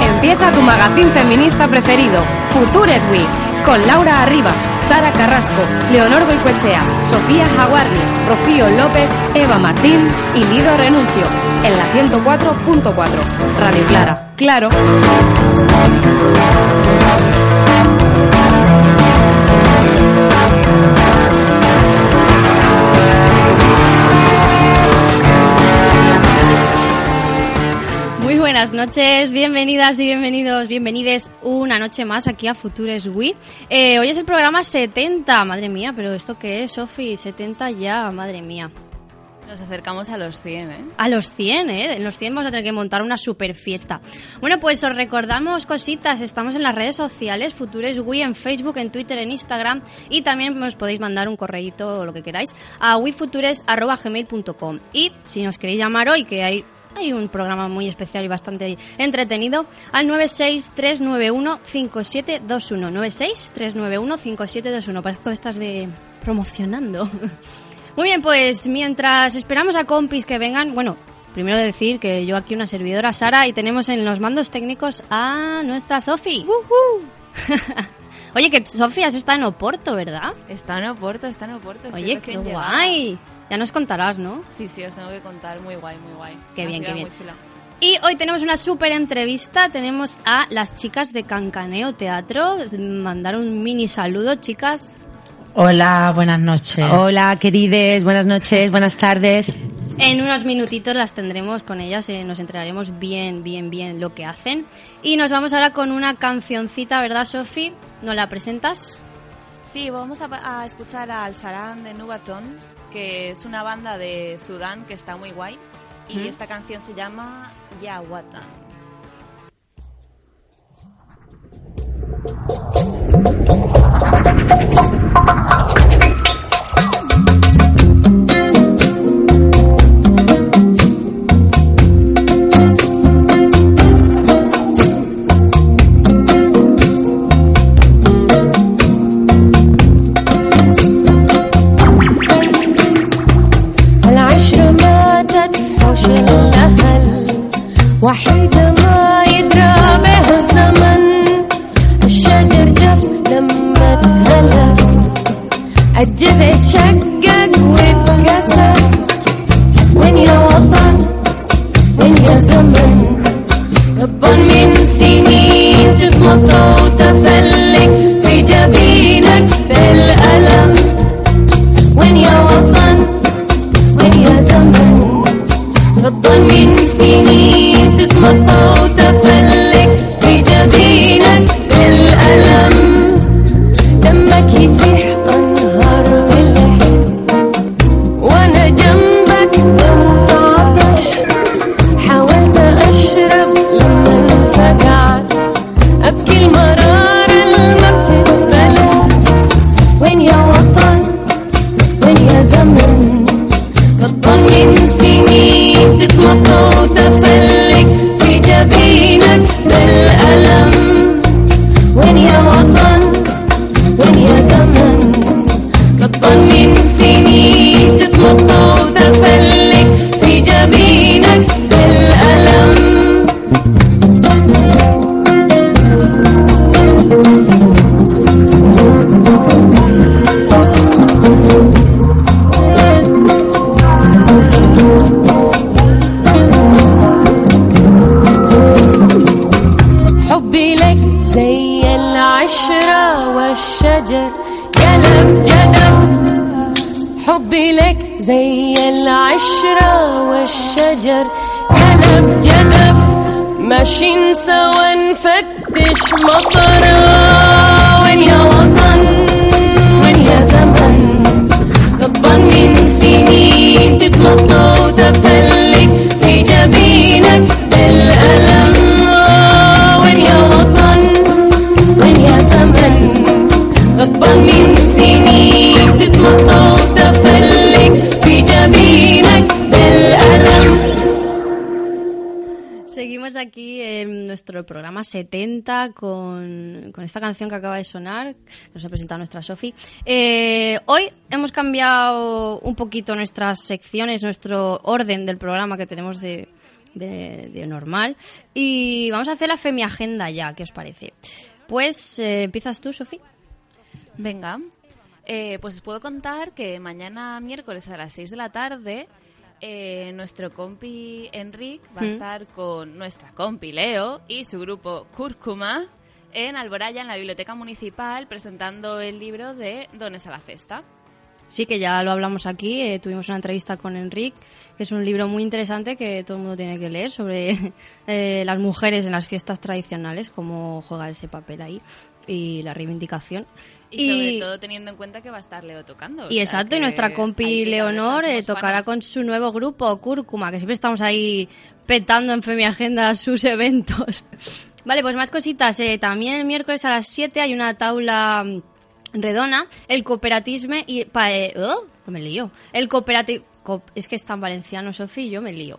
Empieza tu magazine feminista preferido, Futures Week, con Laura Arribas, Sara Carrasco, Leonor Goicoechea, Sofía Jaguardi, Rocío López, Eva Martín y Lido Renuncio, en la 104.4, Radio Clara. Claro. Buenas noches, bienvenidas y bienvenidos, bienvenides una noche más aquí a Futures Wii. Eh, hoy es el programa 70, madre mía, pero ¿esto qué es, Sofi? 70 ya, madre mía. Nos acercamos a los 100, ¿eh? A los 100, ¿eh? En los 100 vamos a tener que montar una super fiesta. Bueno, pues os recordamos cositas. Estamos en las redes sociales, Futures Wii, en Facebook, en Twitter, en Instagram. Y también nos podéis mandar un correíto o lo que queráis a wifutures.gmail.com. Y si nos queréis llamar hoy, que hay hay un programa muy especial y bastante entretenido al 963915721 963915721 parece que estás de promocionando muy bien pues mientras esperamos a compis que vengan bueno primero decir que yo aquí una servidora Sara y tenemos en los mandos técnicos a nuestra Sofi Oye, que Sofía está en Oporto, ¿verdad? Está en Oporto, está en Oporto. Oye, qué llegada. Ya nos contarás, ¿no? Sí, sí, os tengo que contar. Muy guay, muy guay. Qué Una bien, qué bien. Muy chula. Y hoy tenemos una súper entrevista. Tenemos a las chicas de Cancaneo Teatro. Mandar un mini saludo, chicas. Hola, buenas noches. Hola, querides, buenas noches, buenas tardes. En unos minutitos las tendremos con ellas. eh, nos enteraremos bien, bien, bien lo que hacen. Y nos vamos ahora con una cancioncita, ¿verdad, Sofi? ¿Nos la presentas? Sí, vamos a, a escuchar al Saran de Nubatons, que es una banda de Sudán que está muy guay. Y esta canción se llama Yawatan. 70 con, con esta canción que acaba de sonar, que nos ha presentado nuestra Sofi. Eh, hoy hemos cambiado un poquito nuestras secciones, nuestro orden del programa que tenemos de, de, normal y vamos a hacer la Femi Agenda ya, ¿qué os parece? Pues eh, empiezas tú, Sofi. Venga, eh, pues os puedo contar que mañana miércoles a las 6 de la tarde eh, nuestro compi Enric va a Mm. estar con nuestra compi Leo y su grupo Cúrcuma en Alboraya, en la Biblioteca Municipal, presentando el libro de Dones a la Festa. Sí, que ya lo hablamos aquí, eh, tuvimos una entrevista con Enric, que es un libro muy interesante que todo el mundo tiene que leer sobre eh, las mujeres en las fiestas tradicionales, cómo juega ese papel ahí y la reivindicación. Y, sobre todo teniendo en cuenta que va a estar Leo tocando. Y exacto, y nuestra compi Leonor eh, tocará con su nuevo grupo, Cúrcuma, que siempre estamos ahí petando en Femi Agenda sus eventos. Vale, pues más cositas. eh, también el miércoles a las 7 hay una taula mm, redona, el cooperativismo y... Pa, eh, oh, me lío. El cooperativo... Es que está en valenciano, Sofía, y yo me lío.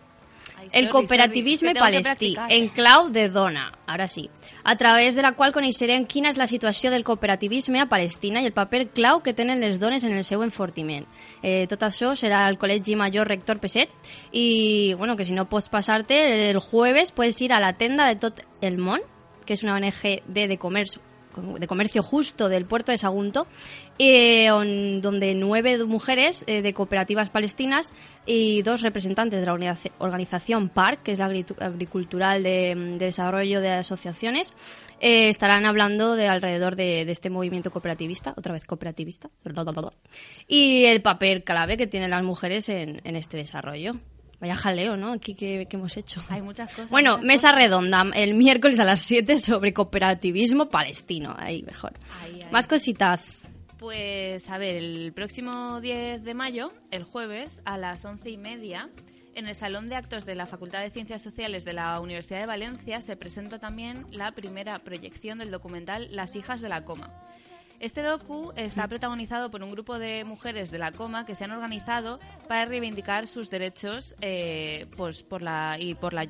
El cooperativisme palestí, en clau de dona, ara sí, a través de la qual coneixerem quina és la situació del cooperativisme a Palestina i el paper clau que tenen les dones en el seu enfortiment. Eh, tot això serà al Col·legi Major Rector Peset i, bueno, que si no pots passar-te, el jueves puedes ir a la tenda de tot el món, que és una ONG de, de comercio de comercio justo del puerto de Sagunto, eh, on- donde nueve mujeres eh, de cooperativas palestinas y dos representantes de la organiza- organización PARC, que es la agricultural de, de desarrollo de asociaciones, eh, estarán hablando de alrededor de, este movimiento cooperativista, otra vez cooperativista, y el papel clave que tienen las mujeres en este desarrollo. Vaya jaleo, ¿no? Aquí que, que hemos hecho. Hay muchas cosas. Bueno, muchas mesa cosas. redonda, el miércoles a las 7 sobre cooperativismo palestino. Ahí mejor. Ahí, ahí. Más cositas. Pues a ver, el próximo 10 de mayo, el jueves, a las once y media, en el Salón de Actos de la Facultad de Ciencias Sociales de la Universidad de Valencia se presenta también la primera proyección del documental Las hijas de la coma. Este docu está protagonizado por un grupo de mujeres de la coma que se han organizado para reivindicar sus derechos eh, pues por la y por la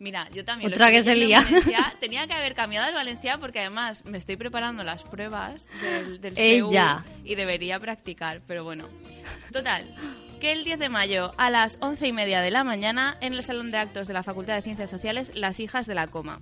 Mira, yo también. Otra que se lía. Valencia. Tenía que haber cambiado al Valencia porque además me estoy preparando las pruebas del, del Ella. Y debería practicar, pero bueno. Total, que el 10 de mayo a las once y media de la mañana en el Salón de Actos de la Facultad de Ciencias Sociales, Las Hijas de la Coma.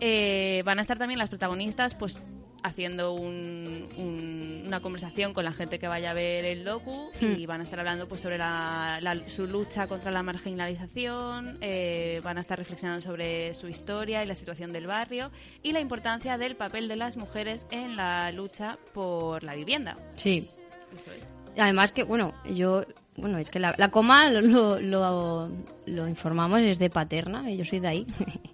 Eh, van a estar también las protagonistas, pues haciendo un- un- una conversación con la gente que vaya a ver el docu y van a estar hablando pues sobre la- la- su lucha contra la marginalización, eh, van a estar reflexionando sobre su historia y la situación del barrio y la importancia del papel de las mujeres en la lucha por la vivienda. Sí. Eso es. Además que, bueno, yo... Bueno, es que la, la coma lo, lo, lo- lo informamos es de Paterna, yo soy de ahí.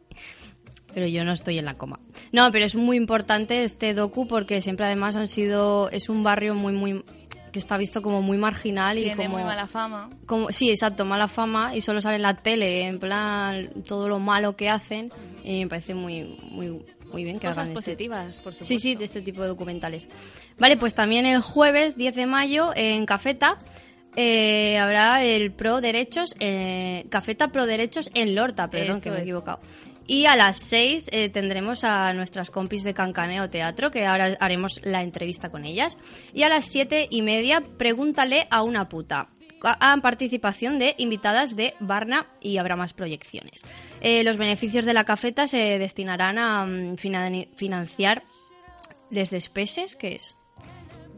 pero yo no estoy en la coma. No, pero es muy importante este docu porque siempre además han sido... Es un barrio muy, muy... que está visto como muy marginal y Tiene como... muy mala fama. como sí, exacto, mala fama y solo sale en la tele, en plan todo lo malo que hacen y me parece muy muy muy bien que Cosas hagan este- positivas, por supuesto. Sí, sí, de este tipo de documentales. Vale, pues también el jueves 10 de mayo en Cafeta eh, habrá el Pro Derechos, eh, Cafeta Pro Derechos en Lorta, perdón, Eso que me he es. Y a las 6 eh, tendremos a nuestras compis de Cancaneo Teatro, que ahora haremos la entrevista con ellas. Y a las 7 y media, pregúntale a una puta. A participación de invitadas de Barna y habrá más proyecciones. Eh, los beneficios de la cafeta se destinarán a mm, fina- financiar les despeses, ¿qué es?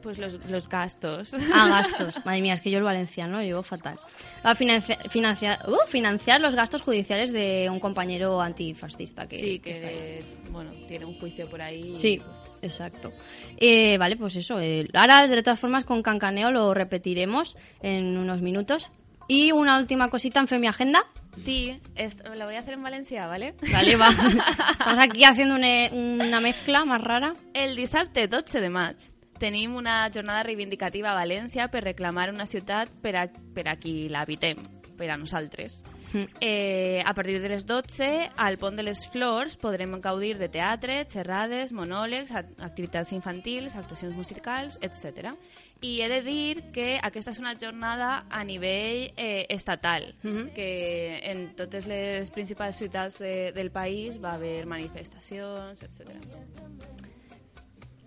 Pues los, los gastos. A gastos. Madre mía, es que yo el valenciano lo llevo fatal. A financia- financiar, uh, financiar los gastos judiciales de un compañero antifascista que, sí, que bueno, tiene un juicio por ahí. Sí, pues, exacto. Eh, vale, pues eso. eh, ahora, de todas formas, con Cancaneo lo repetiremos en unos minutos. Y una última cosita en Femi Agenda. Sí, esto, la voy a hacer en Valencia, ¿vale? Vale, va. Estamos aquí haciendo una, una mezcla más rara. El dissabte 12 de maig tenim una jornada reivindicativa a València per reclamar una ciutat per a, per a qui l'habitem. per a nosaltres. Mm. Eh, a partir de les 12, al Pont de les Flors podrem gaudir de teatre, xerrades, monòlegs, ac- activitats infantils, actuacions musicals, etc. I he de dir que aquesta és una jornada a nivell eh, estatal, Mhm. que en totes les principals ciutats de, del país va haver manifestacions, etc.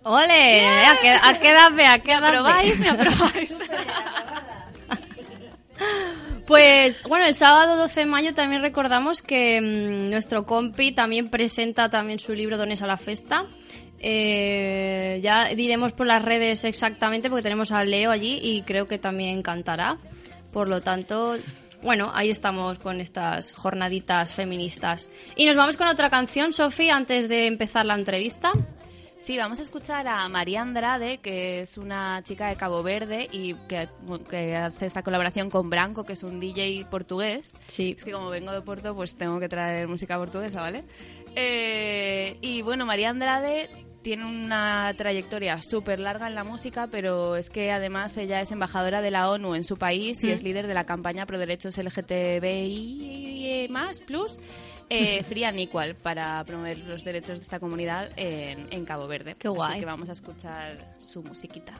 ¡Ole! Bé, ha quedado bé. aprobáis? ¿Me aprobáis? Pues bueno, el sábado 12 de mayo también recordamos que mm, nuestro compi también presenta también su libro Dones a la Festa. Eh, ya diremos por las redes exactamente porque tenemos a Leo allí y creo que también cantará. Por lo tanto, bueno, ahí estamos con estas jornaditas feministas. Y nos vamos con otra canción, Sofi, antes de empezar la entrevista. Sí, vamos a escuchar a María Andrade, que es una chica de Cabo Verde y que, que hace esta colaboración con Branco, que es un DJ portugués. Sí. Es que como vengo de Porto, pues tengo que traer música portuguesa, ¿vale? Eh, y bueno, María Andrade tiene una trayectoria súper larga en la música, pero es que además ella es embajadora de la ONU en su país y Mm. es líder de la campaña pro derechos LGTBI más plus eh, Free and Equal para promover los derechos de esta comunidad en, en Cabo Verde. Qué Así guay. que vamos a escuchar su musiquita.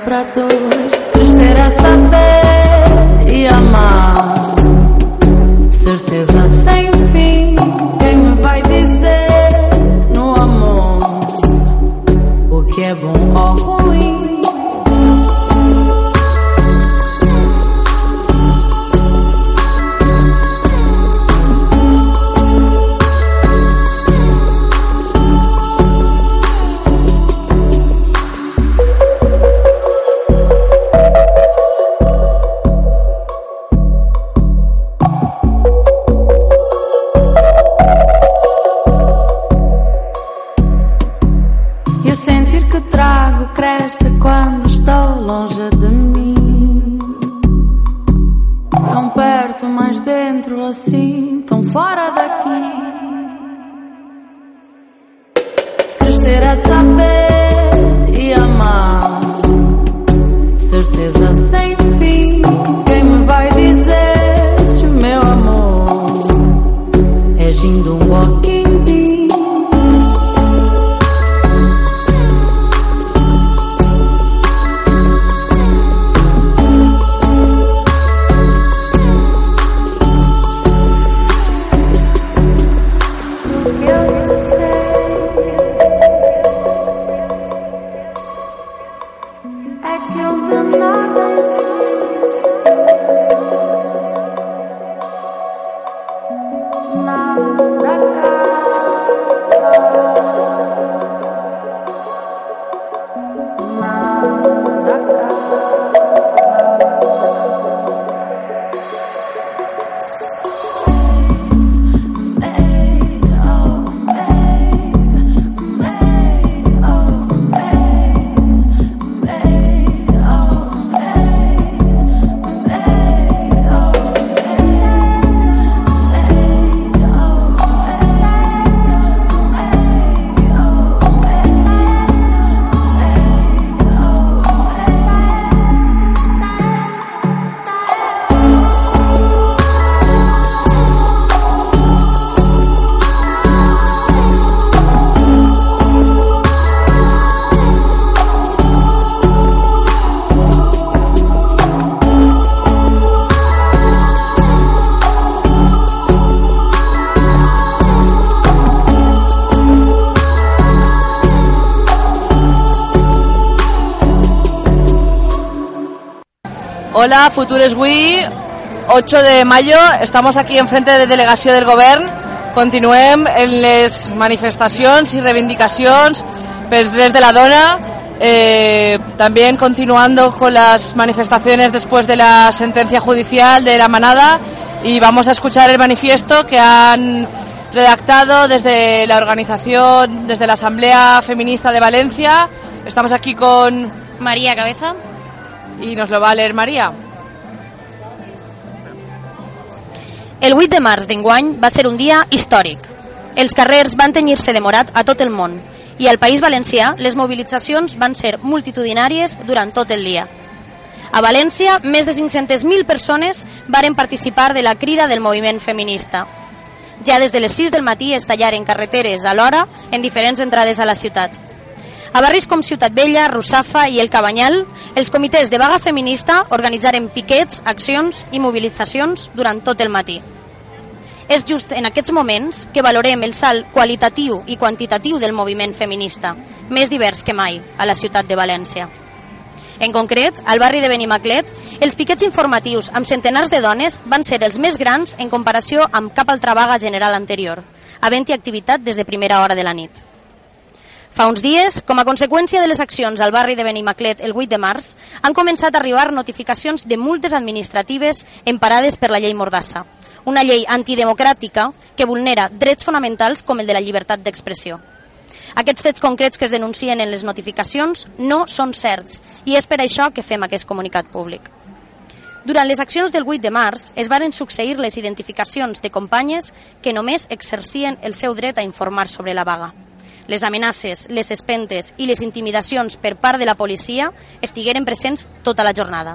Reserva para Futures Wii, 8 de mayo, estamos aquí enfrente de delegació del govern, continuem en les manifestacions i reivindicacions pels drets de la dona, eh, también continuando con las manifestaciones después de la sentencia judicial de la manada y vamos a escuchar el manifiesto que han redactado desde la organización, desde la Asamblea Feminista de Valencia. Estamos aquí con María Cabeza. y nos lo va a leer María. El 8 de març d'enguany va ser un dia històric. Els carrers van tenyir-se de morat a tot el món i al País Valencià les mobilitzacions van ser multitudinàries durant tot el dia. A València, més de 500.000 persones varen participar de la crida del moviment feminista. Ja des de les 6 del matí es tallaren carreteres alhora en diferents entrades a la ciutat. A barris com Ciutat Vella, Russafa i El Cabanyal, els comitès de vaga feminista organitzaren piquets, accions i mobilitzacions durant tot el matí. És just en aquests moments que valorem el salt qualitatiu i quantitatiu del moviment feminista, més divers que mai, a la ciutat de València. En concret, al barri de Benimaclet, els piquets informatius amb centenars de dones van ser els més grans en comparació amb cap altra vaga general anterior, havent-hi activitat des de primera hora de la nit. Fa uns dies, com a conseqüència de les accions al barri de Benimaclet el 8 de març, han començat a arribar notificacions de multes administratives emparades per la llei Mordassa, una llei antidemocràtica que vulnera drets fonamentals com el de la llibertat d'expressió. Aquests fets concrets que es denuncien en les notificacions no són certs i és per això que fem aquest comunicat públic. Durant les accions del 8 de març es varen succeir les identificacions de companyes que només exercien el seu dret a informar sobre la vaga. Les amenaces, les espentes i les intimidacions per part de la policia estigueren presents tota la jornada.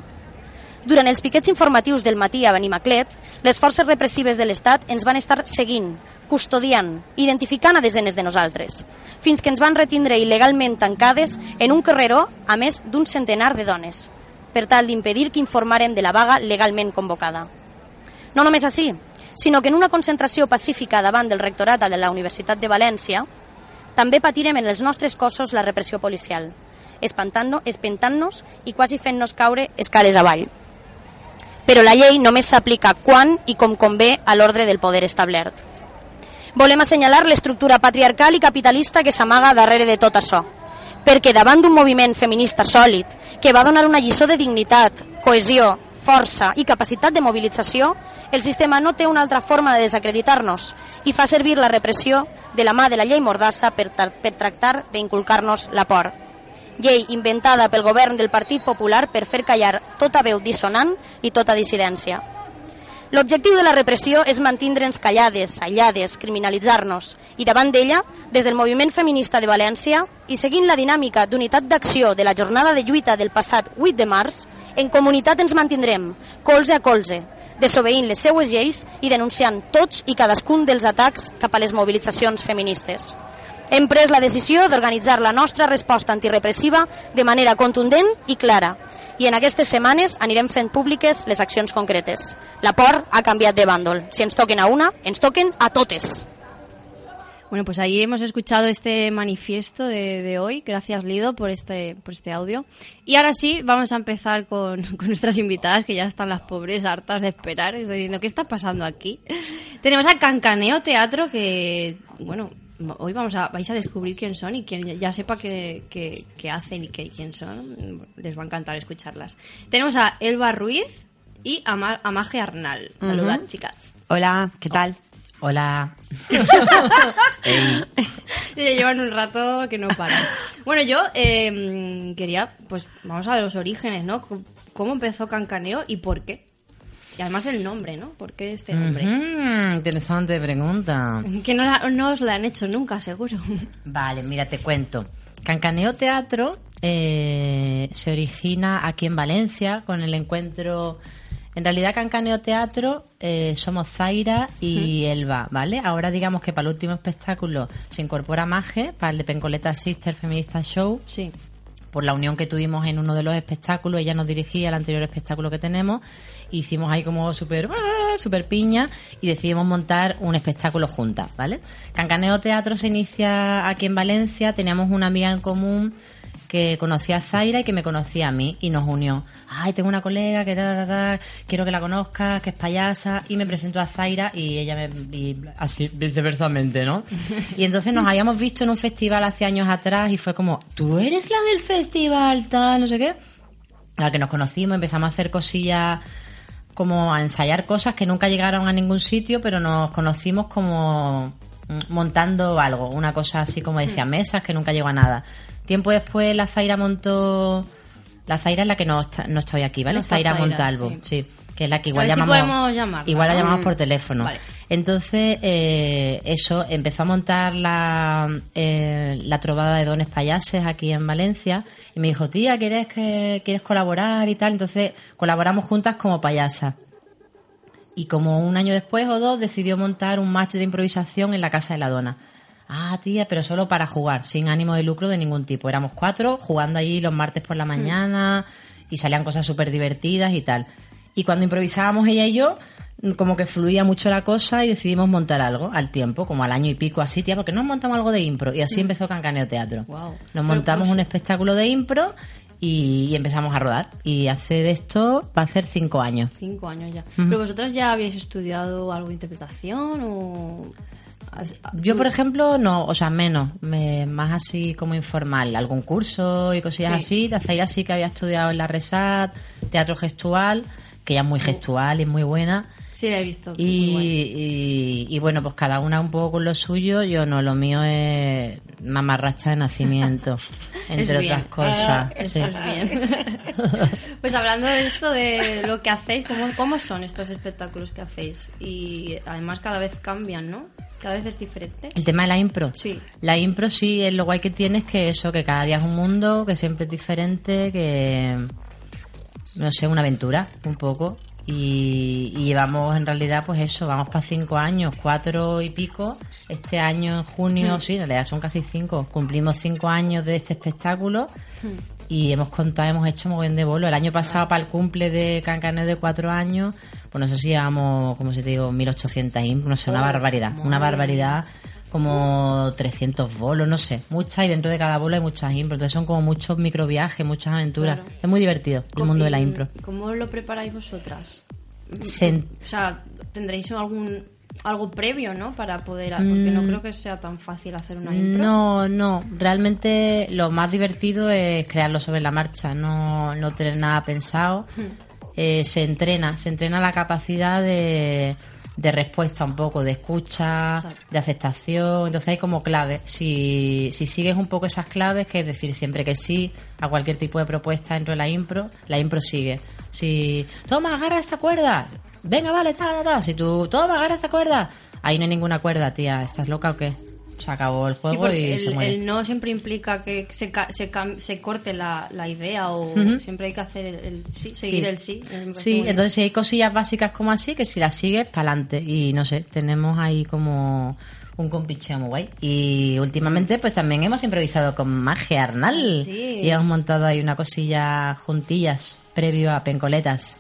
Durant els piquets informatius del matí a Benimaclet, les forces repressives de l'Estat ens van estar seguint, custodiant, identificant a desenes de nosaltres, fins que ens van retindre il·legalment tancades en un carreró a més d'un centenar de dones, per tal d'impedir que informarem de la vaga legalment convocada. No només així, sinó que en una concentració pacífica davant del rectorat de la Universitat de València, també patirem en els nostres cossos la repressió policial, espantant-nos espentant i quasi fent-nos caure escales avall. Però la llei només s'aplica quan i com convé a l'ordre del poder establert. Volem assenyalar l'estructura patriarcal i capitalista que s'amaga darrere de tot això, perquè davant d'un moviment feminista sòlid que va donar una lliçó de dignitat, cohesió, força i capacitat de mobilització, el sistema no té una altra forma de desacreditar-nos i fa servir la repressió de la mà de la llei Mordassa per, per tractar d'inculcar-nos la por. Llei inventada pel govern del Partit Popular per fer callar tota veu dissonant i tota dissidència. L'objectiu de la repressió és mantindre'ns callades, aïllades, criminalitzar-nos i davant d'ella, des del moviment feminista de València i seguint la dinàmica d'unitat d'acció de la jornada de lluita del passat 8 de març, en comunitat ens mantindrem, colze a colze, desobeint les seues lleis i denunciant tots i cadascun dels atacs cap a les mobilitzacions feministes. Hem pres la decisió d'organitzar la nostra resposta antirepressiva de manera contundent i clara, i en aquestes setmanes anirem fent públiques les accions concretes. La por ha canviat de bàndol. Si ens toquen a una, ens toquen a totes. Bueno, pues ahí hemos escuchado este manifiesto de, de hoy. Gracias, Lido, por este, por este audio. Y ahora sí, vamos a empezar con, con nuestras invitadas, que ya están las pobres hartas de esperar, es diciendo, ¿qué está pasando aquí? Tenemos a Cancaneo Teatro, que, bueno, hoy vamos a, vais a descubrir quién son y quien ya sepa qué, qué, qué hacen y qué, quién son, les va a encantar escucharlas. Tenemos a Elba Ruiz y a, Ma- a Maje Arnal. Saludad, chicas. Hola, ¿qué tal? Hola. Llevan un rato que no paran. Bueno, yo eh, quería, pues vamos a los orígenes, ¿no? ¿Cómo empezó Cancaneo y por qué? Y además el nombre, ¿no? ¿Por qué este nombre? Ujú, interesante pregunta. Que no, la- no os la han hecho nunca, seguro. Vale, mira, te cuento. Cancaneo Teatro eh, se origina aquí en Valencia con el encuentro. En realidad, Cancaneo Teatro eh, somos Zaira y Elba, ¿vale? Ahora digamos que para el último espectáculo se incorpora Maje, para el de Pencoleta Sister Feminista Show. Sí. Por la unión que tuvimos en uno de los espectáculos, ella nos dirigía al anterior espectáculo que tenemos. Hicimos ahí como súper, ¡ah! súper piña y decidimos montar un espectáculo juntas, ¿vale? Cancaneo Teatro se inicia aquí en Valencia, teníamos una amiga en común que conocía a Zaira y que me conocía a mí y nos unió. Ay, tengo una colega que ta, ta, ta, quiero que la conozcas, que es payasa y me presentó a Zaira y ella me y así viceversamente, ¿no? Y entonces nos habíamos visto en un festival hace años atrás y fue como, "¿Tú eres la del festival tal, no sé qué?" La que nos conocimos, empezamos a hacer cosillas como a ensayar cosas que nunca llegaron a ningún sitio, pero nos conocimos como mm, montando algo, una cosa así como decía, mesas que nunca llegó a nada. Tiempo después la Zaira montó, la Zaira es la que no está, no está hoy aquí, ¿vale? Zaira, Zaira, Montalvo, sí. sí. que es la que A igual si llamamos, podemos llamarla, igual la ¿no? llamamos por teléfono. Vale. Entonces, eh, eso, empezó a montar la, eh, la trovada de dones payases aquí en Valencia y me dijo, tía, ¿quieres, que, ¿quieres colaborar y tal? Entonces, colaboramos juntas como payasas. Y como un año después o dos decidió montar un match de improvisación en la Casa de la Dona. Ah, tía, pero solo para jugar, sin ánimo de lucro de ningún tipo. Éramos cuatro jugando allí los martes por la mañana y salían cosas súper divertidas y tal. Y cuando improvisábamos ella y yo, como que fluía mucho la cosa y decidimos montar algo al tiempo, como al año y pico así, tía, porque nos montamos algo de impro. Y así empezó Cancaneo Teatro. Guau. Nos montamos un espectáculo de impro y, y empezamos a rodar. Y hace de esto, va a ser cinco años. Cinco años ya. ¿Pero vosotras ya habéis estudiado algo de interpretación o...? Yo, por ejemplo, no, o sea, menos, me- más así como informal, algún curso y cosillas así. La Zaira sí que había estudiado en la Resat, teatro gestual, que ella es muy gestual y es muy buena. Sí, la he visto. Y, bueno, pues cada una un poco con lo suyo. Yo no, lo mío es mamarracha de nacimiento, entre otras cosas. Eso sí. es bien. pues hablando de esto, de lo que hacéis, ¿cómo, ¿cómo son estos espectáculos que hacéis? Y además cada vez cambian, ¿no? Cada vez es diferente. El tema de la impro. Sí. La impro sí, es lo guay que tiene es que eso, que cada día es un mundo, que siempre es diferente, que no sé, una aventura, un poco. Y, y llevamos en realidad, pues eso, vamos para cinco años, cuatro y pico. Este año en junio, sí, en realidad son casi cinco. Cumplimos cinco años de este espectáculo y hemos contado, hemos hecho muy bien de bolo. El año pasado, para el cumple de Cancaneo de cuatro años, pues no sé si llevamos, como se te digo, 1800 impro, no sé, una barbaridad, una barbaridad como 300 bolos, no sé, muchas y dentro de cada bolo hay muchas impro, entonces son como muchos microviajes, muchas aventuras. Claro. Es muy divertido el mundo de la ¿Y impro. ¿Cómo lo preparáis vosotras? O sea, tendréis algún algo previo, ¿no? Para poder... Porque no creo que sea tan fácil hacer una impro. Mm. No, no. Realmente lo más divertido es crearlo sobre la marcha, no, no tener nada pensado. Eh, se entrena, se entrena la capacidad de, de respuesta un poco, de escucha, Exacto. de aceptación. Entonces hay como claves. Si, si sigues un poco esas claves, que es decir siempre que sí a cualquier tipo de propuesta dentro de la impro, la impro sigue. Si, toma, agarra esta cuerda. Venga, vale, ta, ta, ta. Si tú, toma, agarra esta cuerda. Ahí no hay ninguna cuerda, tía. ¿Estás loca o qué? Se acabó el juego y el, se muere. el no siempre implica que se, se, se corte la, la idea o siempre hay que hacer el, el sí, seguir el sí. Sí, entonces si hay cosillas básicas como así, que si las sigues, para adelante. Y no sé, tenemos ahí como un compincheo muy guay. Y últimamente, pues también hemos improvisado con Magia Arnal. Sí. Y hemos montado ahí una cosilla juntillas previo a Pencoletas.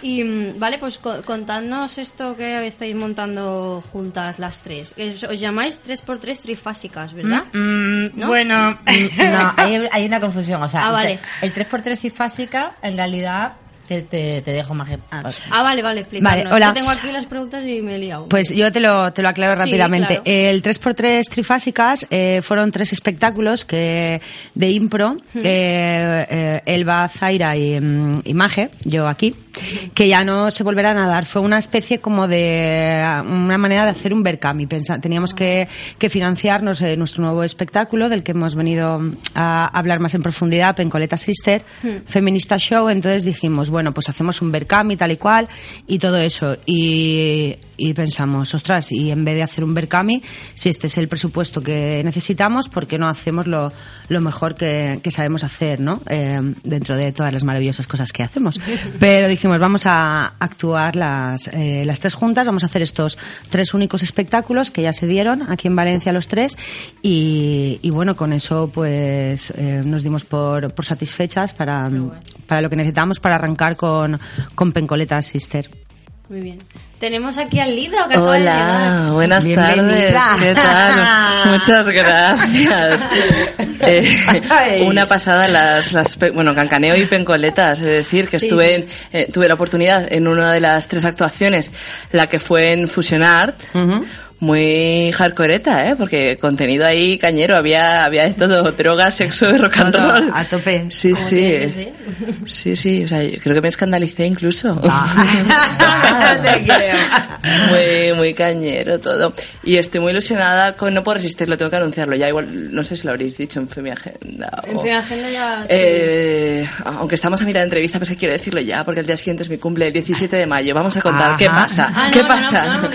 Y mm, vale, pues co- contadnos esto que estáis montando juntas las tres. Es- Os llamáis 3x3 trifásicas, ¿verdad? ¿No? Bueno, no, hay, hay una confusión. O sea, Ah, vale. el 3x3 cifásica, en realidad, te, te, te dejo más. Ah, vale, vale, explícanos. Vale, hola. Yo tengo aquí las preguntas y me he liado. Pues yo te lo, te lo aclaro Sí, rápidamente. claro. El 3x3 Trifásicas eh, fueron tres espectáculos que de impro, eh, eh, Elba, Zaira y, mm, y Maje, yo aquí, que ya no se volverán a dar. Fue una especie como de una manera de hacer un Berkami. Teníamos que, que financiarnos eh, nuestro nuevo espectáculo del que hemos venido a hablar más en profundidad, Pencoleta Sister, Feminista Show. Entonces dijimos, bueno, pues hacemos un Berkami tal y cual y todo eso. Y, y pensamos, ostras, y en vez de hacer un Berkami, si este es el presupuesto que necesitamos, ¿por qué no hacemos lo, lo mejor que, que sabemos hacer, ¿no? Eh, dentro de todas las maravillosas cosas que hacemos. Pero dijimos, vamos a actuar las, eh, las tres juntas, vamos a hacer estos tres únicos espectáculos que ya se dieron aquí en Valencia los tres y, y bueno, con eso pues eh, nos dimos por, por satisfechas para, para lo que necesitamos para arrancar con, con Pencoleta Sister. Muy bien. Tenemos aquí al Lido que acaba de llegar. Hola, buenas Bienvenida. tardes. ¿Qué tal? Muchas gracias. Eh, una pasada las, las bueno, cancaneo y pencoletas, es decir, que estuve en, eh, tuve la oportunidad en una de las tres actuaciones, la que fue en Fusion Art. Muy hardcoreeta, ¿eh? Porque contenido ahí cañero, había, había de todo, droga, sexo y rock and Todo roll. a tope. Sí, sí. Sí, sí, o sea, yo creo que me escandalicé incluso. No te creo. muy, muy cañero todo. Y estoy muy ilusionada con No Puedo Resistirlo, tengo que anunciarlo ya. Igual, no sé si lo habréis dicho en Femi Agenda. o- En fin, agenda ya... sí. Eh, aunque estamos a mitad de entrevista, pues que quiero decirlo ya, porque el día siguiente es mi cumple, el 17 de mayo. Vamos a contar qué pasa. Ah, ¿Qué no, pasa? no, no.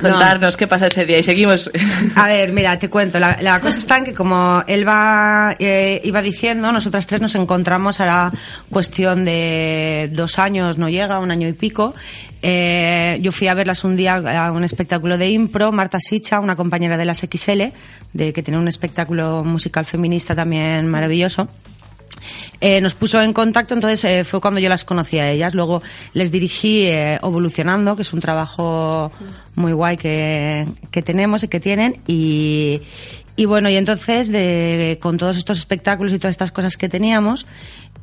Contarnos qué pasa ese día y seguimos. A ver, mira, te cuento. La, la cosa está en que como él va, eh, iba diciendo, nosotras tres nos encontramos ahora cuestión de dos años, no llega, un año y pico. Eh, yo fui a verlas un día a un espectáculo de impro, Marta Sicha, una compañera de las XL, de que tiene un espectáculo musical feminista también maravilloso. Eh, nos puso en contacto, entonces eh, fue cuando yo las conocí a ellas. Luego les dirigí eh, Evolucionando, que es un trabajo muy guay que, que tenemos y que tienen. Y, y bueno, y entonces de, con todos estos espectáculos y todas estas cosas que teníamos,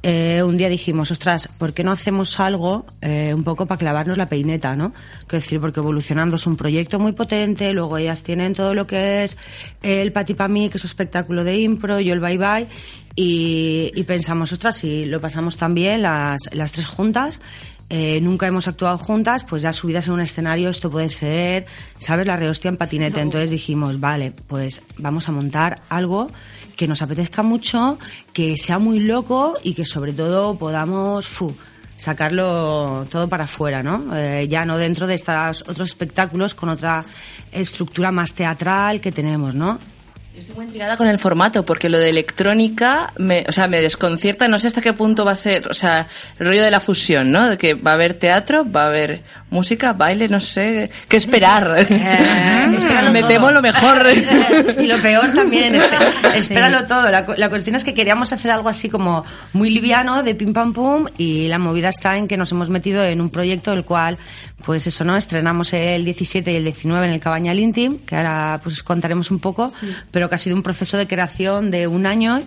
eh, un día dijimos, ostras, ¿por qué no hacemos algo eh, un poco para clavarnos la peineta, no? Quiero decir, porque Evolucionando es un proyecto muy potente, luego ellas tienen todo lo que es el Pati Pa' mí, que es un espectáculo de impro, yo el Bye Bye, y, y pensamos, ostras, si lo pasamos tan bien las, las tres juntas, eh, nunca hemos actuado juntas, pues ya subidas en un escenario esto puede ser, ¿sabes? La rehostia en patinete. Entonces dijimos, vale, pues vamos a montar algo que nos apetezca mucho, que sea muy loco y que sobre todo podamos fu, sacarlo todo para afuera, ¿no? Eh, ya no dentro de estos otros espectáculos con otra estructura más teatral que tenemos, ¿no? Estoy muy intrigada con el formato, porque lo de electrónica, me, o sea, me desconcierta, no sé hasta qué punto va a ser, o sea, el rollo de la fusión, ¿no? De que va a haber teatro, va a haber música, baile, no sé, ¿qué esperar? Eh, me temo lo mejor. y lo peor también, espé- espéralo todo. La, la cuestión es que queríamos hacer algo así como muy liviano, de pim pam pum, y la movida está en que nos hemos metido en un proyecto el cual, pues eso, ¿no? Estrenamos el 17 y el 19 en el Cabañal Intim, que ahora pues contaremos un poco, pero que ha sido un proceso de creación de un año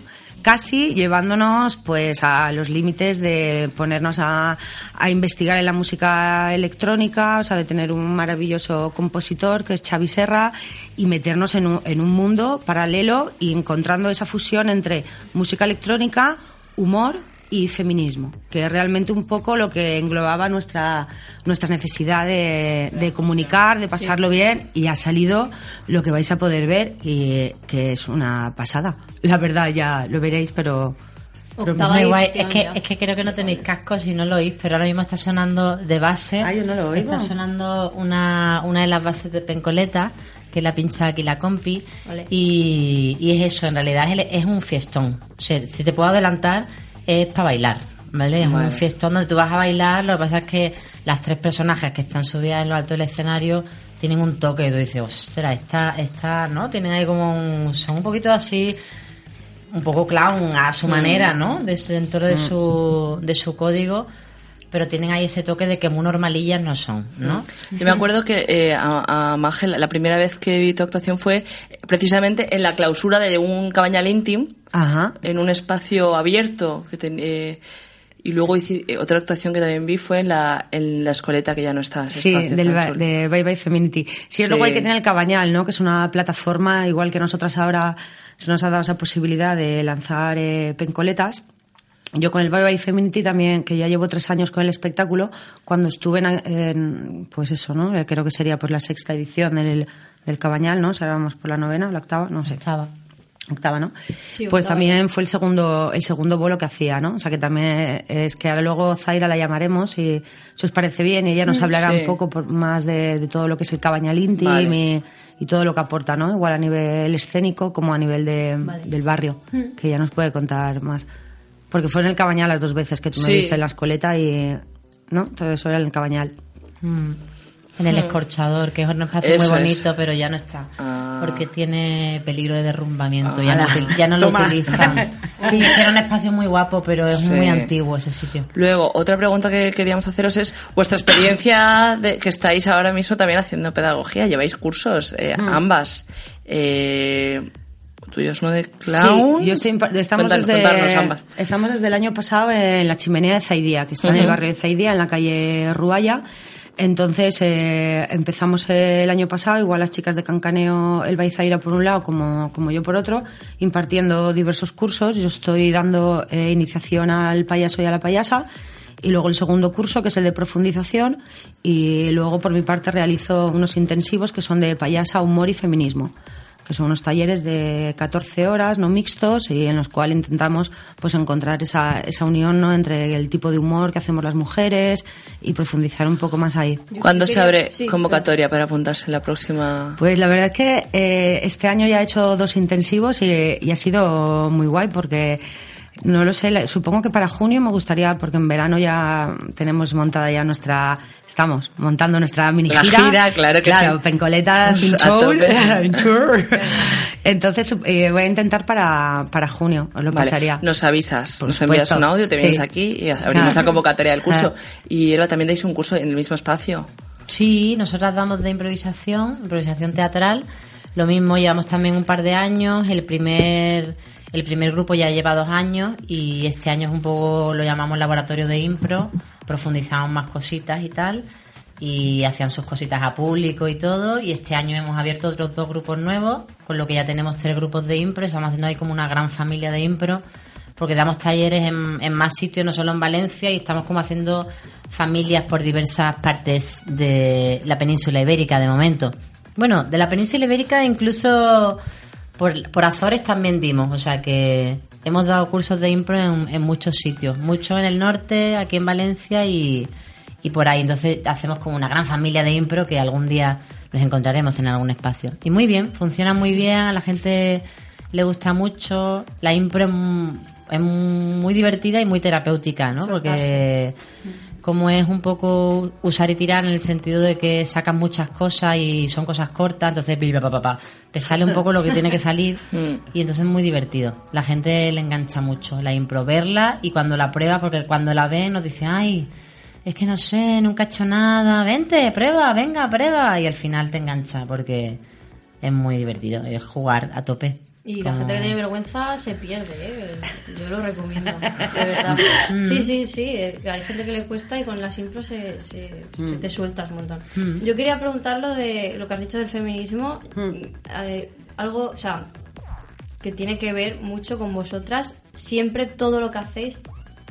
casi llevándonos pues a los límites de ponernos a, a investigar en la música electrónica, o sea, de tener un maravilloso compositor que es Xavi Serra y meternos en un, en un mundo paralelo y encontrando esa fusión entre música electrónica, humor y feminismo, que es realmente un poco lo que englobaba nuestra, nuestra necesidad de, de comunicar, de pasarlo bien y ha salido lo que vais a poder ver y que es una pasada. La verdad, ya lo veréis, pero... pero Octava Muy guay. edición Es que, es que creo que no tenéis cascos y no lo oís, pero ahora mismo está sonando de base. Ah, yo no lo oigo. Está sonando una, una de las bases de Pencoleta, que la pincha aquí la compi. Y, y es eso, en realidad es, es un fiestón. O sea, si te puedo adelantar, es para bailar. ¿Vale? Es un fiestón donde tú vas a bailar, lo que pasa es que las tres personajes que están subidas en lo alto del escenario tienen un toque y tú dices, ostras, esta, esta, ¿no? Tienen ahí como un, son un poquito así, un poco clown a su manera, ¿no? De- dentro de su, de su código, pero tienen ahí ese toque de que muy normalillas no son, ¿no? Yo me acuerdo que eh, a, a Magel, la primera vez que vi tu actuación fue precisamente en la clausura de un cabañal íntimo, Ajá. en un espacio abierto que ten- eh, y luego hice, eh, otra actuación que también vi fue en la, en la escoleta que ya no está. Sí, del, de Bye Bye Femininity. Sí, es lo Sí. guay que tiene el Cabañal, ¿no? Que es una plataforma, igual que nosotras ahora se nos ha dado esa posibilidad de lanzar eh, pencoletas. Yo con el Bye Bye Femininity también, que ya llevo tres años con el espectáculo, cuando estuve en, en, pues eso, ¿no? Eh, Creo que sería por la sexta edición del, del Cabañal, ¿no? Si ahora vamos por la novena o la octava, no sé. Estaba. Octava, ¿no? Sí, pues octava. también fue el segundo, el segundo bolo que hacía, ¿no? O sea que también es que ahora luego Zaira la llamaremos y si os parece bien y ella nos hablará sí. un poco por- más de, de todo lo que es el cabañal íntimo Vale. y, y todo lo que aporta, ¿no? Igual a nivel escénico como a nivel de, del barrio, que ella nos puede contar más. Porque fue en el cabañal las dos veces que tú me Sí. viste en la escoleta y, ¿no? Todo eso era en el cabañal. Mm. En el Hmm. escorchador, que es un espacio Eso muy es. bonito, pero ya no está. Ah. Porque tiene peligro de derrumbamiento. ya, Ah. no, ya no lo Toma. utilizan. Sí, es que era un espacio muy guapo, pero es Sí. muy antiguo ese sitio. Luego, otra pregunta que queríamos haceros es vuestra experiencia de que estáis ahora mismo también haciendo pedagogía. Lleváis cursos, eh, Mm. ambas. Eh, tuyo es uno de clown. Sí, yo estoy, estamos, Cuéntanos, desde, contarnos ambas. estamos desde el año pasado en la chimenea de Zaidía, que está en el barrio de Zaidía, en la calle Ruaya. Entonces eh, empezamos el año pasado, igual las chicas de Cancaneo, el Baizaira por un lado, como, como yo por otro, impartiendo diversos cursos. Yo estoy dando eh, iniciación al payaso y a la payasa, y luego el segundo curso, que es el de profundización, y luego por mi parte realizo unos intensivos que son de payasa, humor y feminismo que son unos talleres de 14 horas, no mixtos, y en los cuales intentamos pues encontrar esa, esa unión ¿no? entre el tipo de humor que hacemos las mujeres y profundizar un poco más ahí. ¿Cuándo se abre sí, convocatoria para apuntarse en la próxima? Pues la verdad es que eh, este año ya he hecho dos intensivos y, y ha sido muy guay porque no lo sé, supongo que para junio me gustaría, porque en verano ya tenemos montada ya nuestra, estamos montando nuestra mini La gira. gira, claro que claro, sí. pencoletas tour, tope. in tour. Entonces eh, voy a intentar para, para junio, os lo Vale, pasaría. Nos avisas, Por nos envías un audio, te vienes Sí. aquí y abrimos Ah. la convocatoria del curso. Ah. Y Elba, también dais un curso en el mismo espacio. Sí, nosotras damos de improvisación, improvisación teatral. Lo mismo, llevamos también un par de años. El primer, el primer grupo ya lleva dos años y este año es un poco, lo llamamos laboratorio de impro. Profundizamos más cositas y tal. Y hacían sus cositas a público y todo. Y este año hemos abierto otros dos grupos nuevos, con lo que ya tenemos tres grupos de impro. Estamos haciendo ahí como una gran familia de impro porque damos talleres en, en más sitios, no solo en Valencia, y estamos como haciendo familias por diversas partes de la península ibérica de momento. Bueno, de la península ibérica incluso por, por Azores también dimos, o sea que hemos dado cursos de impro en, en muchos sitios, mucho en el norte, aquí en Valencia y, y por ahí. Entonces hacemos como una gran familia de impro que algún día nos encontraremos en algún espacio. Y muy bien, funciona muy bien, a la gente le gusta mucho. La impro es muy divertida y muy terapéutica, ¿no? Porque como es un poco usar y tirar en el sentido de que sacas muchas cosas y son cosas cortas, entonces pi, pa, pa, pa, pa, te sale un poco lo que tiene que salir y entonces es muy divertido. La gente le engancha mucho la impro, verla y cuando la prueba, porque cuando la ve nos dice, ay, es que no sé, nunca he hecho nada, vente, prueba, venga, prueba y al final te engancha porque es muy divertido, es jugar a tope. Y la gente que tiene vergüenza se pierde, ¿eh? Yo lo recomiendo, de verdad. Sí, sí, sí. eh, Hay gente que le cuesta y con las impros se, se, se te sueltas un montón. Yo quería preguntar lo de lo que has dicho del feminismo. eh, algo, o sea, que tiene que ver mucho con vosotras. Siempre todo lo que hacéis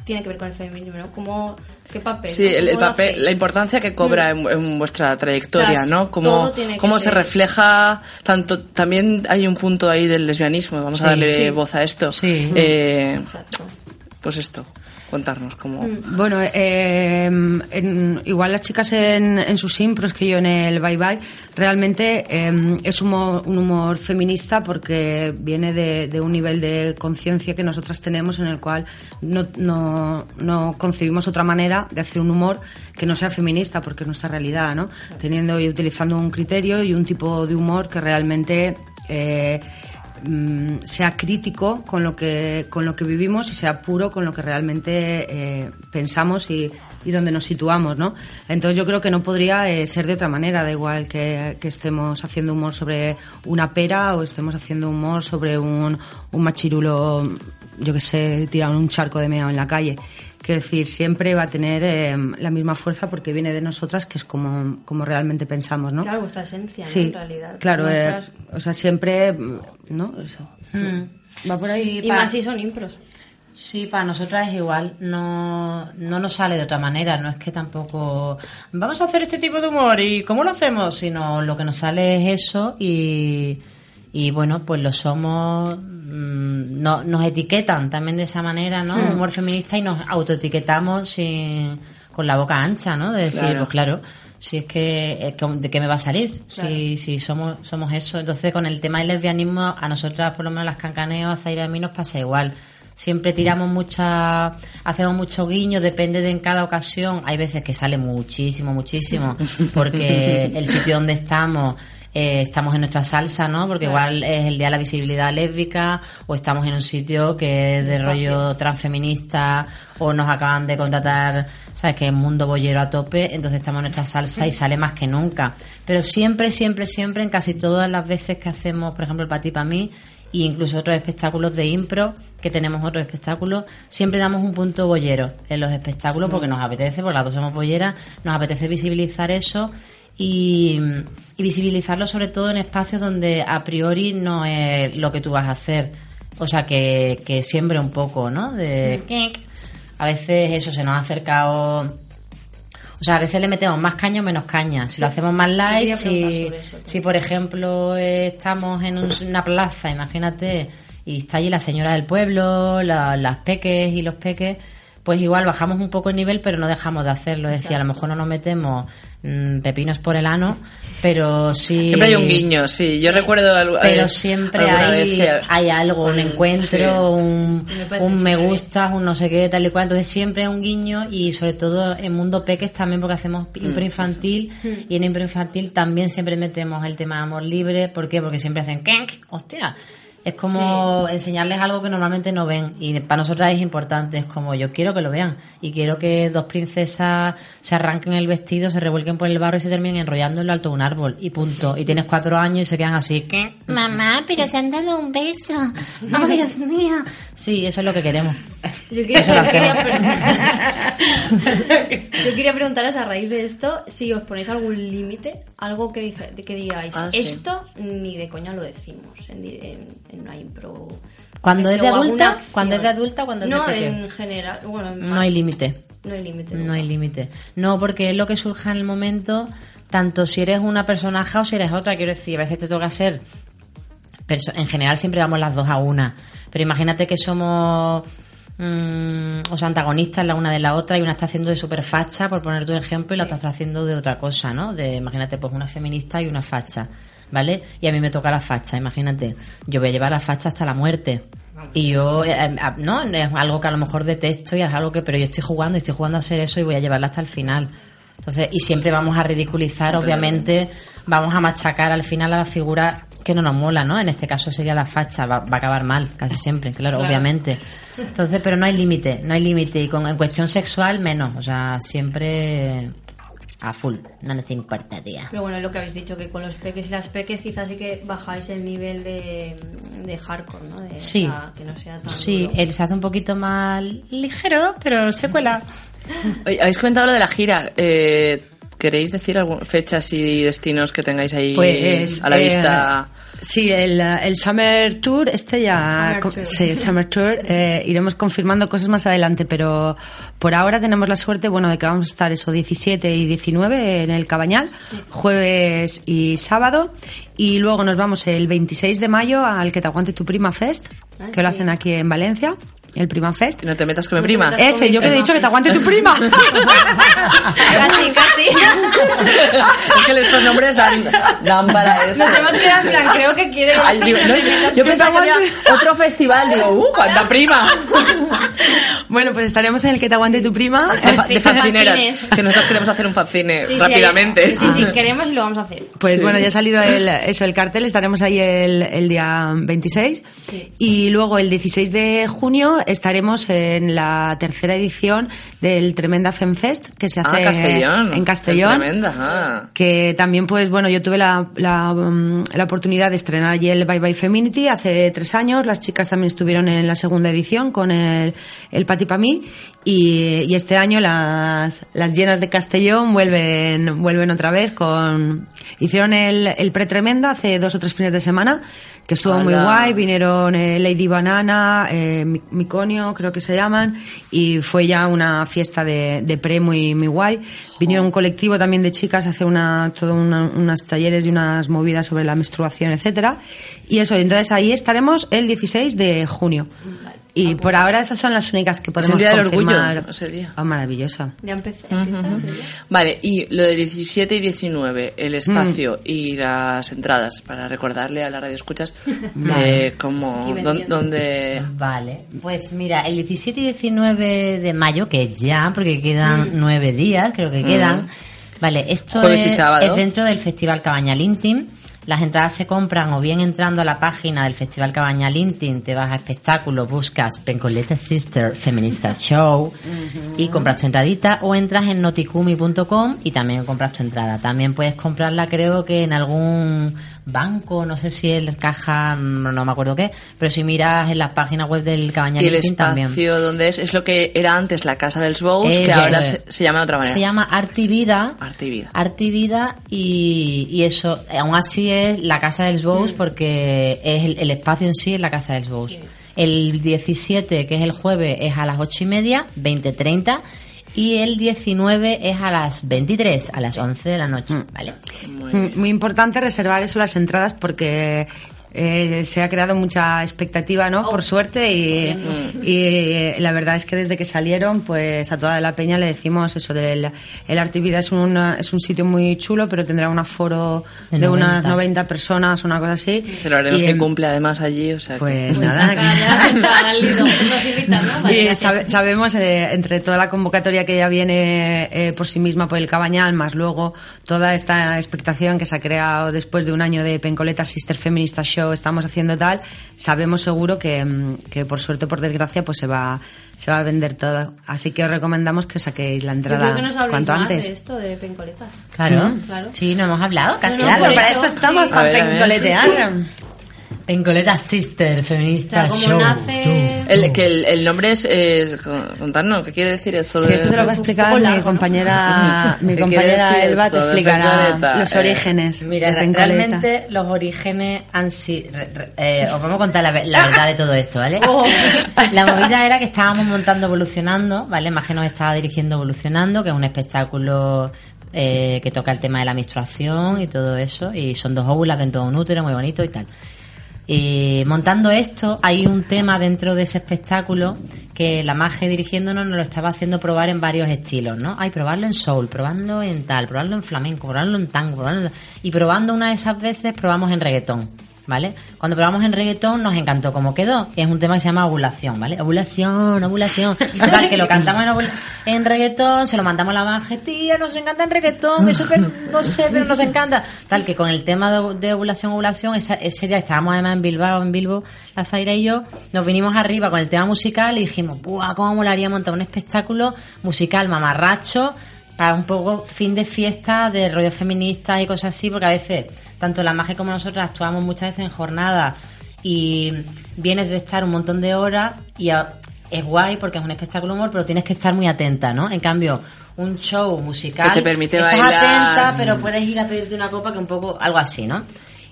tiene que ver con el feminismo, ¿no? ¿Cómo, ¿Qué papel? Sí, no? el, el ¿Cómo lo papel, hacéis? la importancia que cobra en, en vuestra trayectoria, Claro, ¿no? todo Cómo, tiene que cómo se ser- refleja, tanto, también hay un punto ahí del lesbianismo, vamos a darle Sí. voz a esto. Sí. Eh, Exacto. pues esto, contarnos cómo... Bueno, eh, en- igual las chicas en, en sus impros que yo en el Bye Bye, realmente eh, es humor- un humor feminista porque viene de, de un nivel de conciencia que nosotras tenemos en el cual no, no, no concebimos otra manera de hacer un humor que no sea feminista porque es nuestra realidad, ¿no? Teniendo y utilizando un criterio y un tipo de humor que realmente... eh, mm, sea crítico con lo que con lo que vivimos y sea puro con lo que realmente eh, pensamos y, y donde nos situamos, ¿no? Entonces yo creo que no podría eh, ser de otra manera, da igual que, estemos haciendo humor sobre una pera o estemos haciendo humor sobre un, un machirulo, yo que sé, tirado en un charco de meo en la calle. Quiero decir, siempre va a tener eh, la misma fuerza porque viene de nosotras, que es como, como realmente pensamos, ¿no? Claro, vuestra esencia, ¿no? Sí, En realidad. claro, eh, o sea, siempre, mm, ¿no? Eso. Va por ahí. Sí, Y más si son impros. Sí, para nosotras es igual, no, no nos sale de otra manera, no es que tampoco vamos a hacer este tipo de humor y cómo lo hacemos, sino lo que nos sale es eso y, y bueno, pues lo somos, mm, no, nos etiquetan también de esa manera, ¿no? Humor feminista y nos autoetiquetamos sin, con la boca ancha, ¿no? De decir, Claro. pues claro, si es que, eh, ¿de qué me va a salir? Si, si somos, somos eso. Entonces, con el tema del lesbianismo, a nosotras, por lo menos las cancaneos, a Zaira y a mí nos pasa igual. siempre tiramos mucha, hacemos mucho guiño, depende de en cada ocasión. Hay veces que sale muchísimo, muchísimo, porque el sitio donde estamos eh, estamos en nuestra salsa, ¿no? Porque igual es el día de la visibilidad lésbica o estamos en un sitio que es de rollo transfeminista o nos acaban de contratar, ¿sabes? Que es mundo bollero a tope, entonces estamos en nuestra salsa y sale más que nunca. Pero siempre, siempre, siempre, en casi todas las veces que hacemos, por ejemplo, el Pati para mí, e incluso otros espectáculos de impro, que tenemos otros espectáculos, siempre damos un punto bollero en los espectáculos porque nos apetece, porque las dos somos bolleras, nos apetece visibilizar eso y, y visibilizarlo sobre todo en espacios donde a priori no es lo que tú vas a hacer. O sea, que, que siempre un poco, ¿no? De... A veces eso se nos ha acercado... O sea, a veces le metemos más caña o menos caña. Si lo hacemos más light, si, eso, si por ejemplo eh, estamos en un- una plaza, imagínate, y está allí la señora del pueblo, la- las peques y los peques, pues igual bajamos un poco el nivel, pero no dejamos de hacerlo. Es decir, a lo mejor no nos metemos mm, pepinos por el ano, pero sí. Siempre hay un guiño, sí. Yo recuerdo algo- Pero siempre hay, vez que- hay algo, un encuentro, un, Me parece un me súper bien. gusta, un no sé qué, tal y cual. Entonces siempre hay un guiño y sobre todo en Mundo Peques también porque hacemos Mm, impro infantil y en impro infantil también siempre metemos el tema de amor libre. ¿Por qué? Porque siempre hacen kenk, hostia. Es como enseñarles algo que normalmente no ven y para nosotras es importante, es como yo quiero que lo vean y quiero que dos princesas se arranquen el vestido, se revuelquen por el barro y se terminen enrollando en lo alto de un árbol y punto. Y tienes cuatro años y se quedan así. ¿qué? Mamá, pero se han dado un beso. Oh, Dios mío. Sí, eso es lo que queremos. Yo quería, Eso lo yo quería yo quería preguntaros a raíz de esto si os ponéis algún límite, algo que, dije- que digáis, Ah, sí. esto ni de coña lo decimos en, di- en, en una impro. Cuando es de adulta, cuando es de adulta, cuando es de No, en general, bueno, en No hay límite. No hay límite. No hay límite. No, porque es lo que surja en el momento, tanto si eres una personaje o si eres otra. Quiero decir, a veces te toca ser. En general siempre vamos las dos a una. Pero imagínate que somos. mm, o sea, antagonistas la una de la otra y una está haciendo de super facha, por poner tu ejemplo, y la otra está haciendo de otra cosa, ¿no? De, imagínate, pues una feminista y una facha, ¿vale? Y a mí me toca la facha, imagínate. Yo voy a llevar la facha hasta la muerte. Y yo, eh, eh, no, es algo que a lo mejor detesto y es algo que, pero yo estoy jugando, estoy jugando a hacer eso y voy a llevarla hasta el final. Entonces, y siempre vamos a ridiculizar, obviamente, vamos a machacar al final a la figura que no nos mola, ¿no? En este caso sería la facha, va, va a acabar mal, casi siempre, claro, Claro. obviamente. Entonces, pero no hay límite, no hay límite. Y con, en cuestión sexual, menos. O sea, siempre a full, no nos importa, tía. Pero bueno, es lo que habéis dicho, que con los peques y las peques quizás sí que bajáis el nivel de, de hardcore, ¿no? De, Sí. o sea, que no sea tan Sí, duro. él se hace un poquito más ligero, pero se cuela. Oye, habéis comentado lo de la gira. Eh, ¿Queréis decir algunas fechas y destinos que tengáis ahí Pues, a la eh, vista? Sí, el, eh, el Summer Tour, este ya. Summer. Sí, el Summer Tour. eh, iremos confirmando cosas más adelante, pero por ahora tenemos la suerte, bueno, de que vamos a estar eso 17 y 19 en el Cabañal, jueves y sábado. Y luego nos vamos el 26 de mayo al Que te aguante tu prima fest, Ay, que lo sí. hacen aquí en Valencia, el Prima Fest. No te metas con mi No prima. Ese, yo que te he dicho que te aguante tu prima. casi, casi. es que estos nombres dan, dan para eso. Nos hemos quedado en plan, creo que quiere Ay, digo, no, yo pensaba que había otro festival. Digo, ¡uh, cuánta prima! bueno, pues estaremos en el Que te aguante tu prima. De, fa- de fanzineras. Que nosotros queremos hacer un fanzine Sí, rápidamente. Sí, sí, queremos y lo vamos a hacer. Pues Sí. bueno, ya ha salido el, eso, el cartel, estaremos ahí el, el día 26 Sí. y luego el 16 de junio estaremos en la tercera edición del Tremenda FemFest que se Ah, hace Castellón. en Castellón. Tremenda. ah. Que también, pues bueno, yo tuve la, la, mm, la oportunidad de estrenar allí el Bye Bye Feminity hace tres años. Las chicas también estuvieron en la segunda edición con el, el Pati Pa' mí. Y, y este año las, las llenas de Castellón vuelven, vuelven otra vez con, hicieron el, el pre-tremenda hace dos o tres fines de semana, que estuvo muy ¡Hala! guay. Vinieron eh, Lady Banana, eh, Mi- Creo que se llaman, y fue ya una fiesta de, de pre muy, muy guay. Vinieron un colectivo también de chicas a hacer una, todo una, unas talleres y unas movidas sobre la menstruación, etcétera. Y eso, entonces ahí estaremos el 16 de junio. Y por ahora esas son las únicas que Es podemos el día del confirmar. orgullo, ese día. Ah, maravilloso. Ya empecé. Vale, y lo de 17 y 19, el espacio Mm. y las entradas, para recordarle a la radio escuchas, Vale. eh, cómo, Y dón- vendiendo. dónde... Vale, pues mira, el 17 y 19 de mayo, que ya, porque quedan nueve días, creo que quedan. Vale, esto Jueves y es, sábado. es dentro del Festival Cabañal Intim. Las entradas se compran o bien entrando a la página del Festival Cabañal Intim, te vas a espectáculo, buscas Pencoleta Sister Feminista Show y compras tu entradita o entras en noticumi.com y también compras tu entrada. También puedes comprarla creo que en algún banco, no sé si el caja, mm, no me acuerdo qué, pero si miras en la página web del Cabañal Y el Intim también. espacio donde es, es lo que era antes la Casa del Bows, que ahora es. se, se llama de otra manera. Se llama Arte y Vida. Arte y y eso, aún así es la Casa del Bows porque es el, el espacio en sí es la Casa del Bows. El 17, que es el jueves, es a las 8 y media, 20.30 y el 19 es a las 23, a las 11 de la noche, ¿vale? Mm, Muy importante reservar eso las entradas porque eh, se ha creado mucha expectativa, ¿no? Por suerte y, y, eh, la verdad es que desde que salieron, pues a toda la peña le decimos eso del el Artivida es un es un sitio muy chulo, pero tendrá un aforo De de, unas 90. 90 personas, una cosa así. Celebraremos Y, que cumple además allí, o sea que- Pues nada, invitan, ¿no? Vale, Y sabe- sabemos, eh, entre toda la convocatoria que ya viene eh, por sí misma por el Cabañal, más luego toda esta expectación que se ha creado después de un año de Pencoleta Sister Feminista Show, estamos haciendo tal, sabemos seguro que, mm, que por suerte o por desgracia pues se va, se va a vender todo. Así que os recomendamos que os saquéis la Yo entrada creo que nos habléis cuanto más antes. de esto, de pencoletas. Claro. Claro. sí, no hemos hablado casi No, por para eso, eso estamos, sí. para pencoletear. Pencoleta Sister Feminista O sea, Show. nace- El, que el, el nombre es, es contarnos, ¿qué quiere decir eso Sí, de...? eso te lo va a explicar mi compañera, mi ¿Qué compañera Elba te explicará los Eh, orígenes. Mira, realmente los orígenes han sido... eh, os vamos a contar la, ve- la verdad de todo esto, ¿vale? Oh. La movida era que estábamos montando Evolucionando, ¿vale? Más que nos estaba dirigiendo Evolucionando, que es un espectáculo eh, que toca el tema de la menstruación y todo eso, y son dos óvulas dentro de un útero, muy bonito y tal. Y montando esto, hay un tema dentro de ese espectáculo que la magia dirigiéndonos nos lo estaba haciendo probar en varios estilos, ¿no? Hay probarlo en soul, probarlo en tal, probarlo en flamenco, probarlo en tango, en... y probando una de esas veces probamos en reggaetón, ¿vale? Cuando probamos en reggaetón nos encantó cómo quedó, y es un tema que se llama ovulación, ¿vale? Ovulación, ovulación. Total, que lo cantamos en, en reggaetón, se lo mandamos a la magia, tía, nos encanta en reggaetón, es súper, no sé, pero nos encanta. Tal, que con el tema de, de ovulación, ovulación, esa- ese día estábamos además en Bilbao, en Bilbo, la Zaira y yo, nos vinimos arriba con el tema musical y dijimos, ¡buah, cómo molaría montar un espectáculo musical mamarracho! para un poco fin de fiesta de rollos feministas y cosas así, porque a veces tanto la magia como nosotras actuamos muchas veces en jornadas y vienes de estar un montón de horas y a- es guay porque es un espectáculo humor, pero tienes que estar muy atenta, ¿no? En cambio, un show musical Que te permite estás bailar. atenta, pero puedes ir a pedirte una copa que un poco algo así, ¿no?